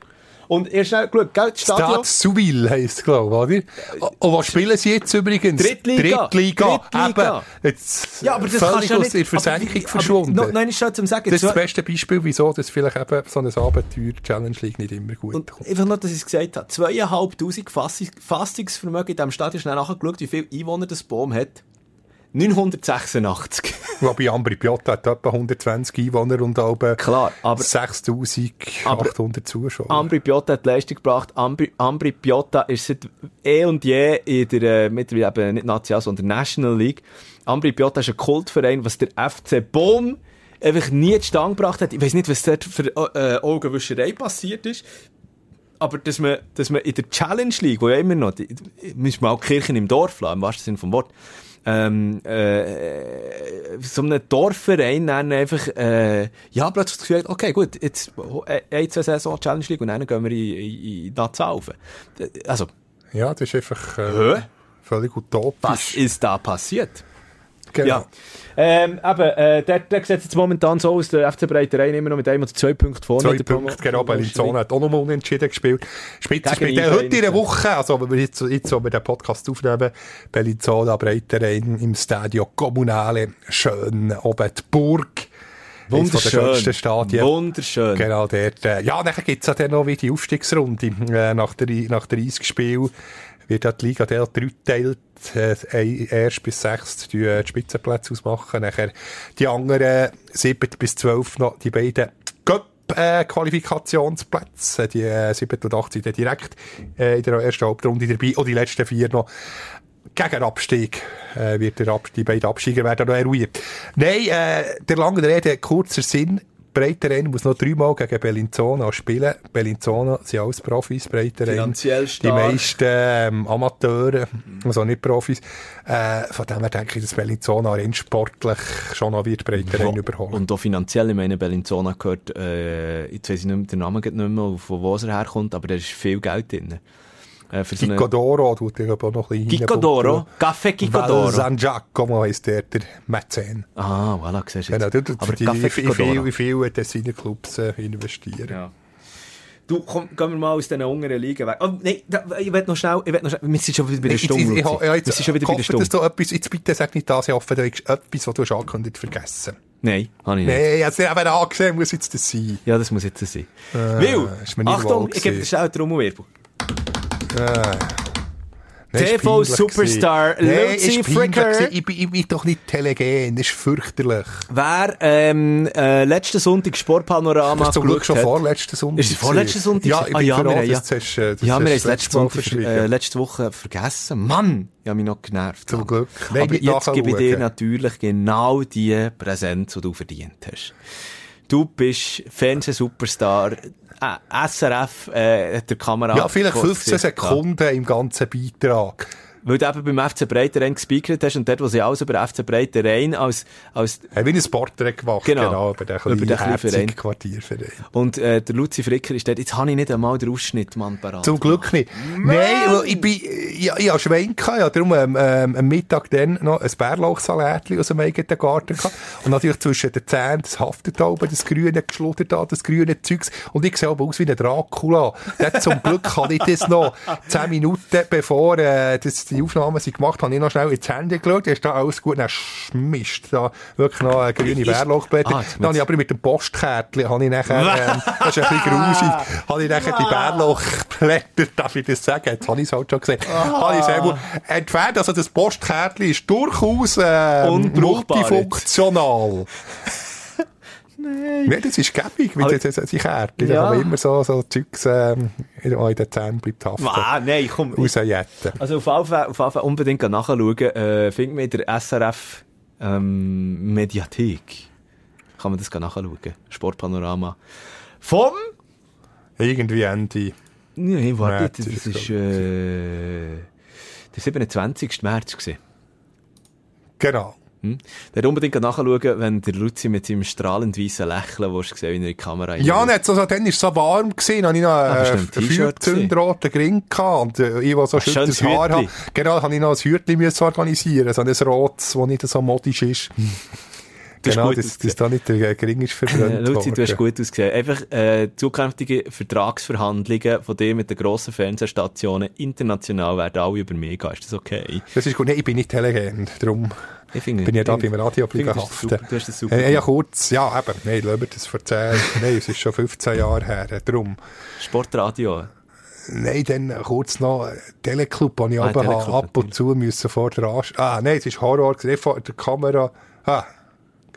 Und erst schnell geschaut, gell, das Stadion... Stade Souville heisst es, glaube ich, oder? Und was spielen sie jetzt übrigens? Drittliga. Drittliga. Drittliga. Eben, jetzt Ja, aber das völlig ja aus der Versenkung aber- verschwunden. aber- nein, ist schon zum Sagen. das ist das beste Beispiel, wieso das vielleicht eben so ein Abenteuer Challenge League nicht immer gut Und kommt. einfach nur, dass ich es gesagt habe. Zweieinhalbtausend Fassi- Fassungsvermögen in diesem Stadion. Schnell nachgeschaut, wie viele Einwohner das Baum hat. 986. Wobei Ambri Piotta hat etwa 120 Einwohner und oben Klar, aber- 6800 Zuschauer. Ambri Piotta hat Leistung gebracht. Ambri, Ambri Piotta ist seit eh und je in der, äh, mittlerweile eben nicht National, sondern National League. Ambri Piotta ist ein Kultverein, was der FC Bohm einfach nie zustande gebracht hat. Ich weiß nicht, was dort für äh, Augenwischerei passiert ist. Aber dass man, dass man in der Challenge League, wo ja immer noch, die, müssen wir auch Kirchen im Dorf lassen, im wahrsten Sinne vom Wort, ähm, äh, so einem Dorfverein dann einfach, äh, ja, plötzlich das Gefühl, okay, gut, jetzt, äh, ein, zwei Saison Challenge League und dann gehen wir in, in, in Natzalfen. Also, Ja, das ist einfach äh, völlig utopisch. was ist da passiert? Genau. Ja. Ähm, eben, äh, der, der sieht jetzt momentan so aus, der FC Breiterein immer noch mit einem oder zwei Punkten vorne. Zwei der Punkte, genau, Bellinzona hat auch nochmal unentschieden gespielt. Spitzenspiel. Gegen Äh, Heute in der. Woche, also wenn wir jetzt, jetzt so wir den Podcast aufnehmen, Bellinzona, Breiterein im Stadio Comunale, schön, oben die Burg. Wunderschön. Stadien. Wunderschön. Genau, dort. Äh, ja, dann gibt's ja dann noch wie die Aufstiegsrunde. Äh, nach, der, nach 30 Spielen wird ja die Liga dort dreigeteilt. Äh, erst bis sechs die, äh, die Spitzenplätze ausmachen. Nachher die anderen sieben bis zwölf noch die beiden Cup äh. Die äh, sieben und acht sind direkt äh, in der ersten Hauptrunde dabei. Und die letzten vier noch gegen Abstieg äh, wird der Ab die beiden Absteiger werden noch eruiert. Nein, äh, der lange Rede, kurzer Sinn. Breiterein muss noch dreimal gegen Bellinzona spielen. Bellinzona sind alles Profis, Breiterein. Finanziell Die stark. meisten ähm, Amateure, also nicht Profis. Äh, von dem her denke ich, dass Bellinzona rein sportlich schon noch wird Breiterein Wo- überholen. Und auch finanziell, ich meine, Bellinzona gehört, äh, jetzt weiss ich nicht mehr, den Namen geht nicht mehr, von wo er herkommt, aber da ist viel Geld drin. Äh, für so eine- tut ich aber noch ein bisschen Gicodoro? Café Gicodoro? Val San Giacomo heisst der, der Mäzen. Ah, voilà, siehst du Genau, jetzt. du, aber die, Café viel, Gicodoro. wie viel Tessiner Clubs äh, investieren. Ja. Du, komm, gehen wir mal aus diesen unteren Ligen weg. Oh, nein, da, ich will noch schnell, ich will noch schnell, wir sind schon wieder bei der Ich, ich, Stunde. ich, ich, Luzi. ja, wir jetzt sind schon wieder bei der Stunde. du etwas, jetzt bitte sag nicht das, ich hoffe, du hast etwas, was du hast angekündigt, vergessen. Nein, habe ich nicht. Nein, jetzt eben angesehen, muss jetzt das sein. Ja, das muss jetzt sein. Äh, Weil, nicht Achtung, ich gebe dir schnell Trommelwirbel. Äh. Nein, ist TV peinlich Superstar gewesen. Nein, Lucy Fricker. Ich, bin- ich bin doch nicht telegen, das ist fürchterlich. Wer ähm, äh, letzten Sonntag Sportpanorama Das ist zum Glück schon vorletzten Sonntag. Ist es vorletzten. Sonntag? Ja, ich Ah, ja, wir ja- dass du hast, das Ja, wir haben es letzte, äh, letzte Woche vergessen. Mann, ich habe mich noch genervt. Zum Glück. Nein, Aber jetzt gebe ich dir natürlich genau die Präsenz, die du verdient hast. Du bist Fernsehsuperstar. Äh, SRF äh, hat der Kamera... Ja, vielleicht 15 gehabt. Sekunden im ganzen Beitrag. Weil du eben beim FC Breiterein gespeakert hast und dort, wo sie alles über FC Breiterein als, als Hey, wie ein Porträt gemacht, Genau. genau, über den Über den kleinen, kleinen Verein. Quartierverein. und äh, der Luzi Fricker ist dort, jetzt habe ich nicht einmal den Ausschnitt, Mann, parat. Zum Glück nicht. Nein, weil ich bin, ja, ich habe Schwein gehabt, ja, darum, ähm, ähm, am Mittag dann noch ein Bärlauchsalätchen aus dem eigenen Garten gehabt. Und natürlich zwischen den Zähnen das haftet oben, das grüne geschluttert da, das grüne Zeugs. Und ich sehe aber aus wie ein Dracula. Dort zum Glück kann ich das noch zehn Minuten bevor, äh, das, die Aufnahmen sind gemacht, habe ich noch schnell ins Handy geschaut, da ist da alles gut, dann schmischt da wirklich noch eine grüne Bärlauchblätter. Ah, dann habe ich aber mit dem Postkärtchen, habe ich nachher, ähm, das ist ein bisschen grusig, habe ich nachher die Bärlauchblätter, darf ich das sagen, jetzt habe ich es halt schon gesehen, habe ich selber entfernt, also das Postkärtchen ist durchaus, jetzt. multifunktional. Nein. das ist gäbig, Aber- weil das, das, die Kärtchen, Ja. da kann man immer so, so Zeugs, ähm, in den Zähnen bleibt haften. Ah, nein, komm. Rausjetten. Also auf jeden Fall, auf jeden Fall unbedingt nachschauen. Äh, findet man in der SRF ähm, Mediathek. Kann man das nachschauen. Sportpanorama. Vom... Irgendwie Ende. Nein, warte, März das es, ist äh, der 27. März gewesen. Genau. Hm? Der hat unbedingt nachschauen, wenn der Luzi mit seinem strahlend weißen Lächeln, wo du gesehen in die Kamera Ja, nicht so, so, dann war es so warm gewesen, habe ich noch Ah, äh, einen T-Shirt feuerzündroten Gring gehabt und äh, ich, der so schön schönes Haar habe, genau, habe ich noch ein Hütli müssen organisieren, so ein rotes, das nicht so modisch ist. Genau, gut dass, dass da nicht der Gring ist verbrannt Äh, Luzi, du hast gut ausgesehen. Einfach äh, zukünftige Vertragsverhandlungen von dir mit den grossen Fernsehstationen international werden alle über mich gehen. Ist das okay? Das ist gut. Nein, ich bin nicht Telegend, darum Ich finde, bin ich da ich beim Radio bleiben das haften. Du hast das super Äh, ja, gemacht. kurz, ja, eben, nein, lassen wir das 10, nein, es ist schon 15 Jahre her, äh, darum. Sportradio. Nein, dann kurz noch, äh, Teleclub, wo ich Ah, ab und zu müssen vor der Anst Ah, nein, es ist Horror, gewesen, vor der Kamera, ah,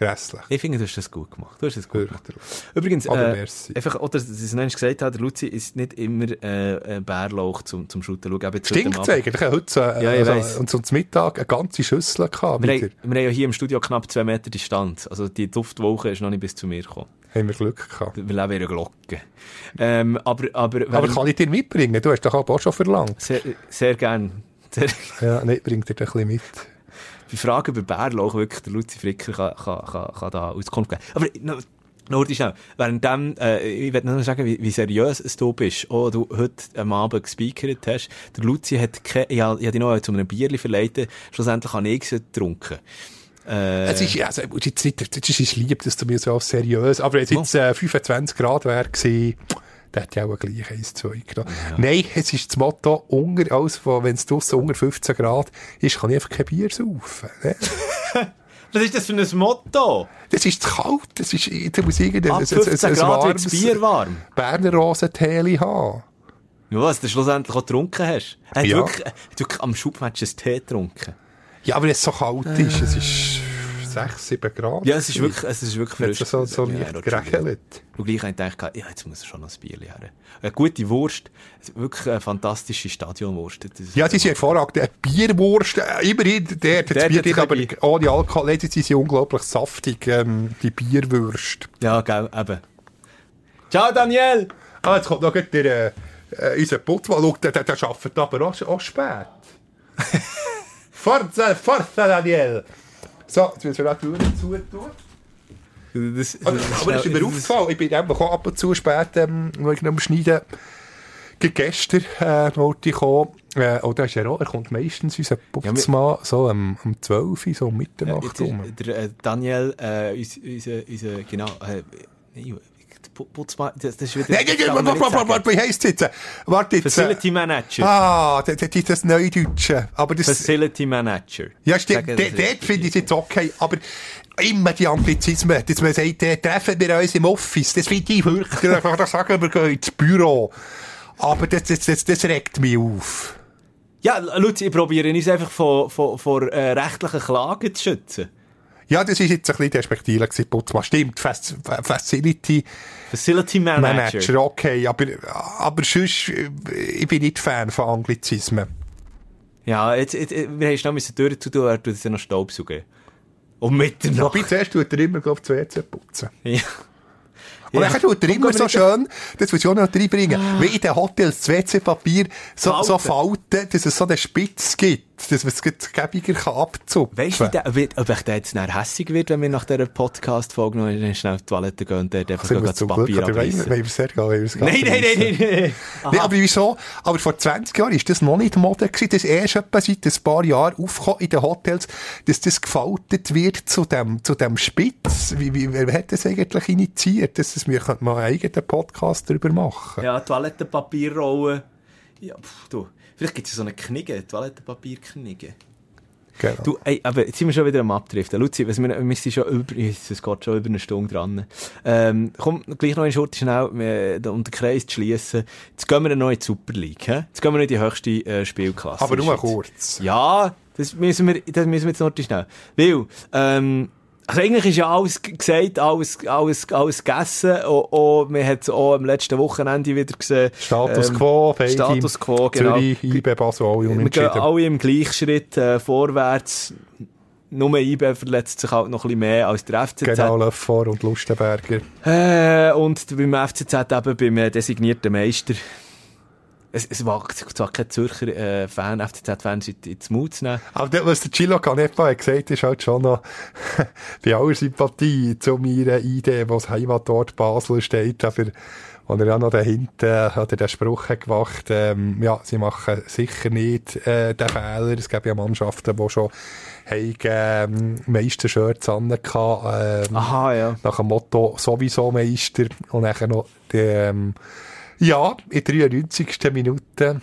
grässlich. Ich finde, du hast das gut gemacht. Du hast das gut gemacht. Übrigens, Aber äh, merci. einfach, oder, dass ich es noch nicht gesagt habe, der Luzi ist nicht immer äh, ein Bärlauch zum, zum Shooten. Schau, eben jetzt heute Stinkt eigentlich? Ich habe heute, äh, Ja, ich also, und so zum Mittag eine ganze Schüssel gehabt, Wir haben, wir haben ja hier im Studio knapp zwei Meter Distanz. Also die Duftwoche ist noch nicht bis zu mir gekommen. Haben wir Glück gehabt. Wir leben in einer Glocke. Ähm, aber, aber, Aber kann ich dir mitbringen? Du hast doch auch schon verlangt. sehr, sehr gern. Ja, nein, bringt dir ein bisschen mit. Bei Fragen über Bärlauch wirklich der Luzi Fricker kann, kann, kann, kann da Auskunft geben. Aber noch, noch schnell. Währenddem, äh, ich will noch sagen, wie, wie seriös es du bist. Oh, du heute am Abend gespeakert hast. Der Luzi hat keine, ich, ich hab dich noch zu einem Bierli verleitet. Schlussendlich habe ich es getrunken. Äh, Es ist, ja, also, jetzt nicht, das ist, ich liebe das zu mir so seriös, aber es jetzt äh, 25 Grad wäre gewesen, dann hätte ich auch gleich eins, zwei genommen. Nein, es ist das Motto, unter, als wenn es draussen unter 15 Grad ist, kann ich einfach kein Bier saufen. Ne? was ist das für ein Motto? Das ist kalt, das ist, da muss irgendein ein, ein, ein, 15 ein Grad wird das warmes Bier warm. Berner Rosentee haben. Ja, was du schlussendlich auch getrunken hast. Er hat Ja. wirklich, hat wirklich am Schubmatch einen Tee getrunken. Ja, aber es so kalt ist, es ist 6, 7 Grad. Ja, es ist wirklich, es ist wirklich Hat es so, so Ja, leicht geregelt. Und gleich habe ich gedacht, ja, jetzt muss er schon noch ein Bier her. Eine gute Wurst, wirklich eine fantastische Stadionwurst. Das Ja, die sind hervorragend. Eine Bierwurst, äh, immerhin, der, Der das Bier drin, aber bisschen- ohne Alkohol, die sind unglaublich saftig, ähm, die Bierwürste. Ja, gell, eben. Ciao, Daniel! Ah, jetzt kommt noch der, äh, äh, unser Putzmann, schau, der, der, der arbeitet aber auch, auch spät. Forza, Forza, Daniel! So, jetzt müssen wir auch die Türen zutun. Das, Aber, aber das ist mir aufgefallen, ich bin einfach auch ab und zu spät, ähm, wegen dem Schneiden, Gerade gestern äh, wollte ich kommen, äh, oh, da ist er auch, er kommt meistens, unser Putzmann, so am, am 12 Uhr, so um Mitternacht rum. der, äh, Daniel, äh, unser, unser, genau, äh, Putzmann, das, das ist wieder... Nein, nein, nein, warte, warte, wie heisst es jetzt? Warte jetzt. Facility Manager. Ah, das, ist das Neudeutsche. Aber das, Facility Manager. ja, stimmt, dort finde ich es jetzt okay, aber immer die Anglizismen, dass man sagt, treffen wir uns im Office, das finde ich wirklich, ich kann sagen, wir gehen ins Büro. Aber das, das, das, das regt mich auf. Ja, Luzi, ich probiere uns einfach vor, vor, vor äh, rechtlichen Klagen zu schützen. Ja, das ist jetzt ein bisschen despektierlich gewesen, Putzmann. Stimmt, Fac Facility Facility Manager. Manager, okay, aber, aber sonst, äh, ich bin nicht Fan von Anglizismen. Ja, jetzt, jetzt, wir haben schnell müssen Türen zu tun, er tut jetzt ja noch Staubsaugen. Um Mitternacht. Wobei, zuerst tut er immer, glaube ich, das WC putzen. Ja. Und dann tut er immer so schön, das muss ich auch noch reinbringen, wie in den Hotels das WC-Papier so, so Falten. falten, dass es so eine Spitze gibt, dass man es gäbiger kann abzupfen. Weißt du, ob ob ich der jetzt nachher hässig wird, wenn wir nach dieser Podcast-Folge noch in schnell auf die Toilette gehen und dort einfach das Papier abreißen? Nein, nein, nein, nein, nein. Nee, aber wieso? Aber vor 20 Jahren ist das noch nicht Mode gewesen. Das ist erst etwa seit ein paar Jahren aufgekommen in den Hotels, dass das gefaltet wird zu dem, zu dem Spitz. Wie, wie, wer hat das eigentlich initiiert? Das, das wir könnten mal einen eigenen Podcast darüber machen. Ja, Toilettenpapierrollen. Ja, pff, du. Vielleicht gibt es so eine Knigge, Toilettenpapierknigge. Genau. Du, ey, aber jetzt sind wir schon wieder am Abdriften. Luzi, was wir, wir sind schon über, es geht schon über eine Stunde dran. Ähm, komm, gleich noch eine Schurte schnell, äh, um den Kreis zu schliessen. Jetzt gehen wir noch in die Super League, hä? Jetzt gehen wir noch in die höchste äh, Spielklasse. aber nur kurz. Ja, das müssen wir, das müssen wir jetzt noch schnell. Weil, ähm, also eigentlich ist ja alles gesagt, alles, alles, alles gegessen. Auch, auch, wir haben es auch am letzten Wochenende wieder gesehen. Status Ähm, quo, beide. Status quo, genau. Zürich, IB, Basel, alle Wir gehen unentschieden. alle im Gleichschritt äh, vorwärts. Nur IB verletzt sich halt noch ein bisschen mehr als der FCZ. Genau, Löffler und Lustenberger. Äh, und beim FCZ eben beim äh, designierten Meister. Es, es wagt zwar kein Zürcher äh, Fan, FCZ-Fan ins Mut zu nehmen. Aber das, was der Gilo Canepa hat gesagt ist halt schon noch bei aller Sympathie zu meiner Idee, wo das Heimatort Basel steht, aber Und er ja noch dahinter hat er den Spruch hat gemacht, ähm, ja, sie machen sicher nicht äh, den Fehler. Es gab ja Mannschaften, die schon haben, ähm, Meistershirts an ähm, Aha, ja. nach dem Motto sowieso Meister und nachher noch die, ähm, ja, in 93. Minute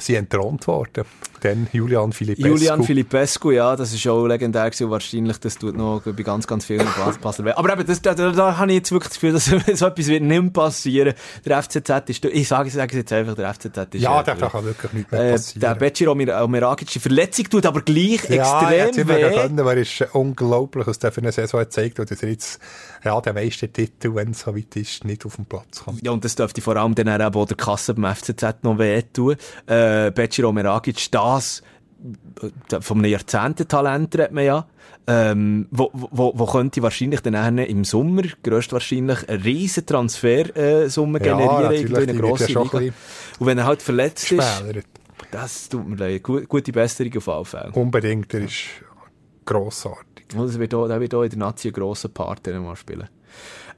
sie entthront worden. Dann Julian Filippescu. Julian Filippescu, ja, das ist auch legendär gewesen wahrscheinlich, das tut noch bei ganz, ganz vielen passen. Aber eben, das, da, da, da habe ich jetzt wirklich das Gefühl, dass so etwas wird nicht mehr passieren. Der FCZ ist, ich sage, ich sage es jetzt einfach, der FCZ ist... Ja, äh, da kann wirklich nichts mehr äh, passieren. der Becir Omeragic, die Verletzung tut aber gleich ja, er hat's extrem immer weh. können, aber es ist unglaublich, was der für eine Saison gezeigt hat, dass er jetzt, ja, den meisten Titel, wenn es so weit ist, nicht auf den Platz kommt. Ja, und das dürfte vor allem dann auch der Kasse beim FCZ noch wehtun. Äh, Becir Omeragic, das äh, vom Jahrzehnten-Talent redet man ja. Ähm, wo, wo, wo könnte wahrscheinlich dann im Sommer größtwahrscheinlich eine riesen Transfersumme Ja, generieren, irgendwo in die eine grosse ja Liga. ein Und wenn er halt verletzt ist, Spälert. das tut mir leid. Gu- Gute Besserung auf alle Fälle. Unbedingt, er ist grossartig. Und wird auch, der wird auch in der Nazi einen grossen Part mal spielen.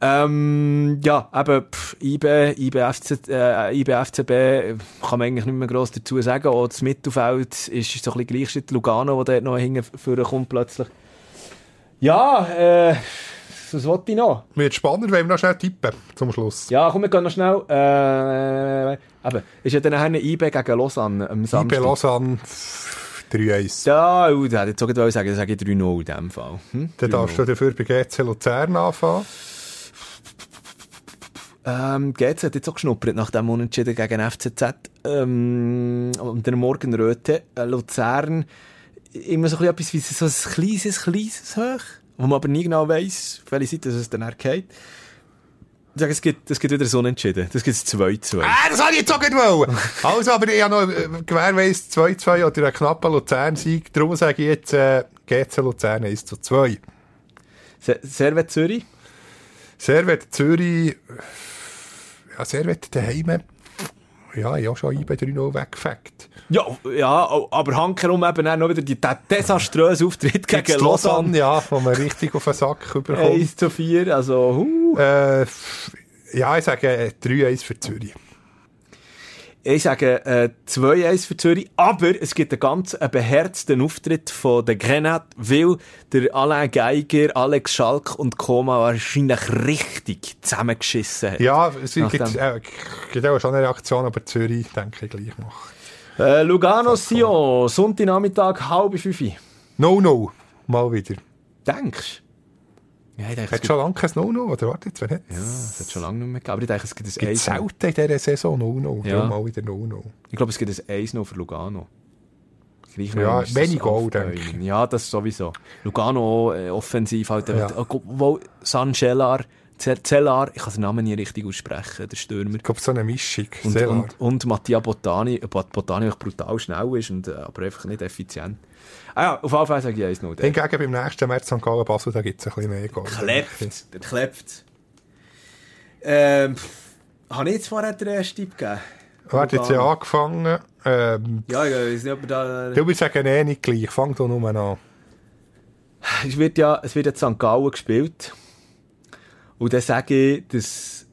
Ähm, ja, eben, pff, IB, IB, FC, äh, IB, FCB, äh, kann man eigentlich nicht mehr gross dazu sagen. Auch das Mittelfeld ist so ein bisschen gleich wie Lugano, der dort noch hinten kommt plötzlich. Ja, äh, was wollte ich noch? Wird spannend, wenn wir noch schnell tippen, zum Schluss. Ja, komm, wir gehen noch schnell. Äh, eben, ist ja dann nachher IB gegen Lausanne am IB Samstag. Lausanne 3-1. Ja, uh, da hätte ich jetzt auch sagen, dann sage ich 3-0 in dem Fall. Hm? Dann darfst du dafür bei GC Luzern anfangen. Ähm, GC hat jetzt auch geschnuppert nach dem Unentschieden gegen FCZ. Ähm, und der Morgenröte, äh, Luzern, immer so ein bisschen etwas wie so ein kleines, kleines Hoch, wo man aber nie genau weiss, auf welche Seite es dann geht. Ich sage, es gibt, es gibt wieder so Unentschieden. Das gibt es 2-2. Ah, das habe ich jetzt auch nicht wollen. Also, aber ich habe noch äh, gewährweise 2-2 oder einen knappen Luzern-Sieg. Darum sage ich jetzt äh, GC Luzern 1-2. Se- Servet Zürich. Servet Zürich, ja, Servet daheim, ja, ich habe schon IB 3-0 weggefegt. Ja, ja, aber hankerum eben auch noch wieder die, der desaströse Auftritt gegen Gegen Lausanne. ja, wo man richtig auf den Sack bekommt. 1 zu 4, also, huh. Äh, ja, ich sage äh, 3-1 für Zürich. Ich sage äh, 2-1 für Zürich, aber es gibt einen ganz äh, beherzten Auftritt von der Grenade, weil der Alain Geiger, Alex Schalk und Koma wahrscheinlich richtig zusammengeschissen hat. Ja, es gibt, äh, gibt auch schon eine Reaktion, aber Zürich denke ich gleich noch. Äh, Lugano Sion, Sonntagnachmittag, halb fünf. No-No, mal wieder. Denkst du? Ja, ich denke, Hat gibt, schon lange kein No-No, oder warte jetzt, wenn ja, es hat schon lange nicht mehr gegeben, aber ich denke, es gibt ein Gibt 1 selten in dieser Saison No-No, Ja. mal wieder No-No. Ich glaube, es gibt ein 1 noch für Lugano. Noch Ja, wenig Goal, denke Ja, das sowieso. Lugano äh, offensiv halt. Ja. Ja. Wo San Cellar, Z- Cellar, ich kann den Namen nie richtig aussprechen, der Stürmer. Ich glaube, so eine Mischung. Und, Sehr und, und Mattia Botani, äh, Bot- Botani auch brutal schnell ist, und, äh, aber einfach nicht effizient. Ah ja, auf jeden Fall sage ich 1-0. Der Hingegen beim nächsten Match St. Gallen Basel, da gibt es ein bisschen mehr Goal. klebt, der klebt. Ähm, habe ich jetzt vorher den ersten Tipp gegeben? Er hat jetzt ja angefangen. Ähm, Ja, ich weiß nicht, ob da... du willst sagen, eh nicht gleich. Fang doch nur an. Es wird ja, es wird jetzt St. Gallen gespielt. Und dann sage ich, dass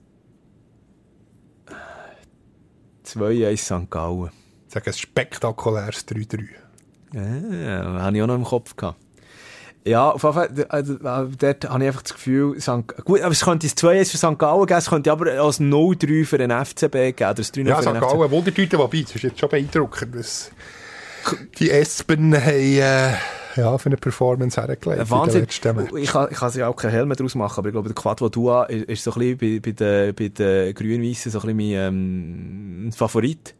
2-1 St. Gallen. Ich sage ein spektakuläres 3-3. Ja, habe ich auch noch im Kopf gehabt. Ja, auf jeden Fall, also, äh, dort habe ich einfach das Gefühl, St. gut, aber es könnte ein 2-1 für St. Gallen geben, es könnte aber ein 0-3 für den FCB geben, oder ein 3-0 Ja, St. den FCB. Gallen, Wundertüte, wobei, das ist jetzt schon beeindruckend, die Espen haben, äh, ja, für eine Performance hergelegt. Wahnsinn. Ich kann, ich kann sich auch keinen Helm daraus machen, aber ich glaube, der Quad Dua ist, ist so ein bisschen bei, bei den, bei den Grün-Weissen so ein bisschen mein ähm, Favorit.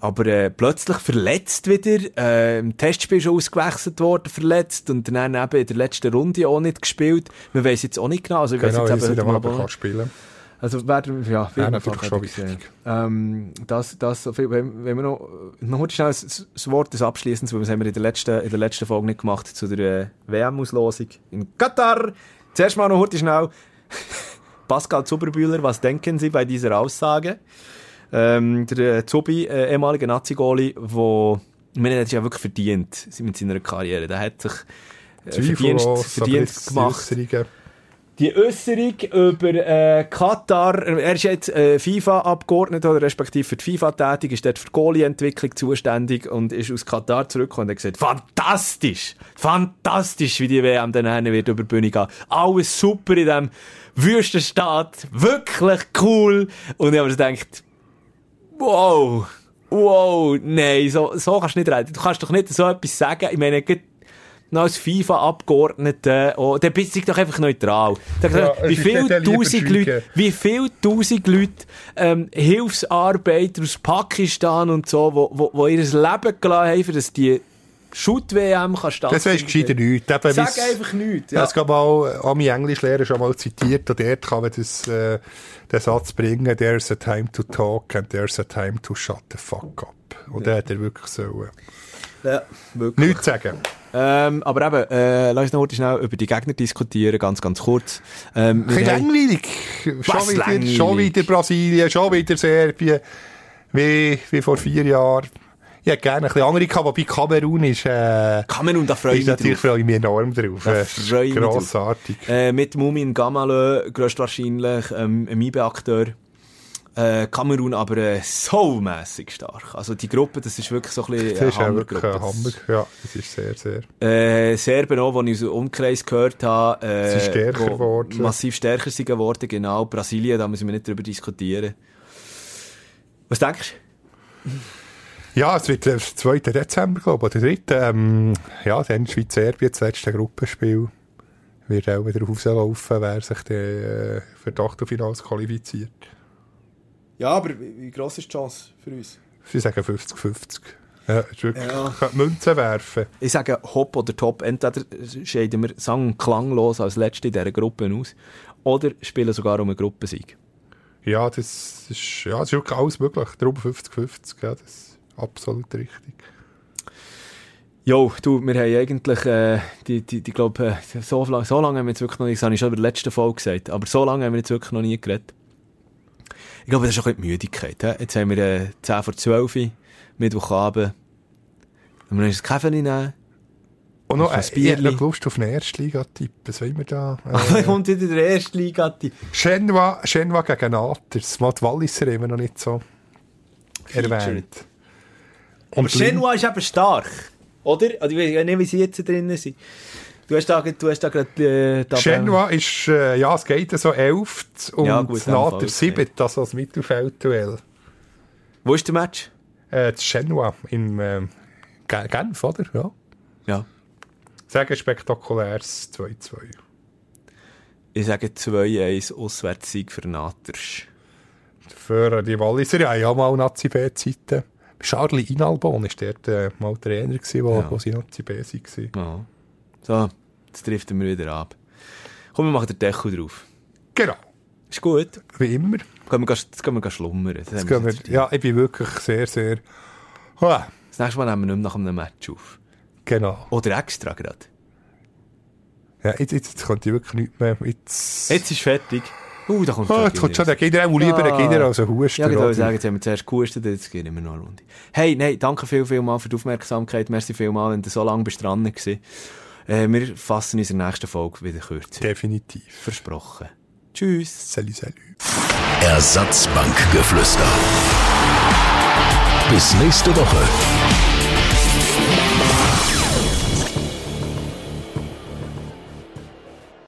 Aber äh, plötzlich verletzt wieder, äh, im Testspiel schon ausgewechselt worden, verletzt und dann eben in der letzten Runde auch nicht gespielt. Man weiss jetzt auch nicht genau, also ich Genau, jetzt jetzt eben heute mal spielen also werden, ja, Ja, natürlich einfach schon sehen. Ähm, das, das wenn, wenn wir noch, noch schnell das, das Wort des Abschließens, weil das haben wir in der letzten, in der letzten Folge nicht gemacht, zu der äh, WM-Auslosung in Katar. Zuerst mal noch kurz schnell. Pascal Zuberbühler, was denken Sie bei dieser Aussage? Ähm, der äh, Zubi, äh, ehemaliger Nazi-Goli, wo, ich meine, der hat es ja wirklich verdient mit seiner Karriere. Der hat sich äh, verdient, verdient gemacht. Die Äußerung über äh, Katar, er ist jetzt äh, FIFA-Abgeordneter oder respektive für die FIFA tätig, ist dort für die Goalie-Entwicklung zuständig und ist aus Katar zurückgekommen und hat gesagt, fantastisch, fantastisch, wie die WM dann wird über die Bühne gehen. Alles super in diesem Wüstenstaat, wirklich cool. Und ich habe mir gedacht, wow, wow, nein, so, so kannst du nicht reden. Du kannst doch nicht so etwas sagen. Ich meine, noch als FIFA-Abgeordneter, oh, dann bist du doch einfach neutral. Dann, Ja, wie viele tausend Leute, wie viele tausend Leute, ähm, Hilfsarbeiter aus Pakistan und so, wo, wo, wo ihr Leben gelassen haben, für dass die Shoot-WM kann Das stattfinden. weisst gescheiter nichts. Eben, Sag einfach nichts. Ja. Ja. Es gab mal, Ami Englischlehrer schon mal zitiert, und dort kann man das, äh, den Satz bringen, there's a time to talk and there's a time to shut the fuck up. Und da hat er wirklich so, äh, Ja, wirklich. nichts sagen. Ähm, aber eben, äh, lass uns noch schnell über die Gegner diskutieren, ganz, ganz kurz. Ähm, Ein langweilig. Schon wieder, langweilig? schon wieder Brasilien, schon wieder Serbien. Wie, wie vor vier Jahren. Ich hätte gerne ein bisschen andere gehabt, wobei Kamerun ist, äh, Kamerun, da freue ich mich natürlich freue ich mich enorm drauf. Da Äh, freue ich mich. Grossartig. Äh, mit Mumin Gamalö, größtwahrscheinlich, ähm, ein MIBE-Akteur. Äh, Kamerun aber äh, so mässig stark. Also die Gruppe, das ist wirklich so ein bisschen Das ist eine Hammergruppe. ein Hammer. Ja, das ist sehr, sehr. Äh, Serben auch, die ich aus dem Umkreis gehört habe, äh, Sie sind stärker wo geworden. massiv stärker sind geworden, genau. Brasilien, da müssen wir nicht drüber diskutieren. Was denkst du? Ja, es wird der 2. Dezember, glaube ich, oder 3. Ähm, ja, dann Schweiz-Serbien, das letzte Gruppenspiel. Wird auch wieder rauslaufen, wer sich dann, äh, für die Achtelfinals qualifiziert. Ja, aber wie gross ist die Chance für uns? Sie sagen 50-50. Ja, ist wirklich, Ja. Münzen werfen. Ich sage Hop oder Top. Entweder scheiden wir sang- und klanglos als Letzte in dieser Gruppe aus oder spielen sogar um einen Gruppensieg. Ja, das ist, ja, das ist wirklich alles möglich. Darum 50-50, ja, das ist absolut richtig. Jo, du, wir haben eigentlich, äh, die, die, die glaub, äh, so, lang, so lange haben wir jetzt wirklich noch nicht, das habe ich schon in der letzten Folge gesagt, aber so lange haben wir jetzt wirklich noch nie geredet. Ich glaube, das ist auch ein bisschen die Müdigkeit. He? Jetzt haben wir äh, 10 vor 12 Uhr, Mittwochabend. Wenn wir uns ein Kaffee nehmen. Und noch, Ein ich hätte noch Lust auf eine Erstliga-Tipp. Was wollen wir da? Äh. Äh, kommt wieder der erste Liga. die- Genua, Genua gegen Naters. Matt Walliser immer noch nicht so erwähnt. Aber Und Genua ist eben stark. Oder? Also, ich weiß nicht, wie sie jetzt drinnen sind. Du hast da, du hast da gerade äh, Genua ist, äh, ja, es geht so 11 und Ja, gut, in dem Fall, Nater okay. 7, das Mittelfeldduell. Wo ist der Match? Äh, das Genua in Gen- Genf, oder? Ja. Ja. Sagen spektakuläres 2-2. Ich sage 2-1 Auswärtssieg für Naters. Für die Walliser, ja, ja, mal Nazi B-Zeiten. Charlie Inalbon war dort äh, mal Trainer, gewesen, wo, Ja. wo sie Nazi B waren. Ja. So, jetzt trifft wir wieder ab. Komm, wir machen den Deckel drauf. Genau, Ist gut. wie immer. Können wir, jetzt wir schlummern. Das, wir ja, ich bin wirklich sehr, sehr... Ah, das nächste Mal nehmen wir nicht nach einem Match auf. genau. Oder extra gerade. Ja, jetzt, jetzt, jetzt könnte ich wirklich nichts mehr... Jetzt, Jetzt ist fertig. Uh, da kommt schon jetzt kommt schon der Kinder, auch lieber Ah. Kinder als ein Huster. Ja, wollte sagen, jetzt haben wir zuerst gehustet, jetzt gehen wir noch eine Runde. Hey, nein, danke viel, viel mal für die Aufmerksamkeit. Merci viel mal, wenn du so lange bist dran. Äh, wir fassen uns in der nächsten Folge wieder kürzer. Definitiv. Versprochen. Tschüss. Salut, salut. Ersatzbankgeflüster. Bis nächste Woche.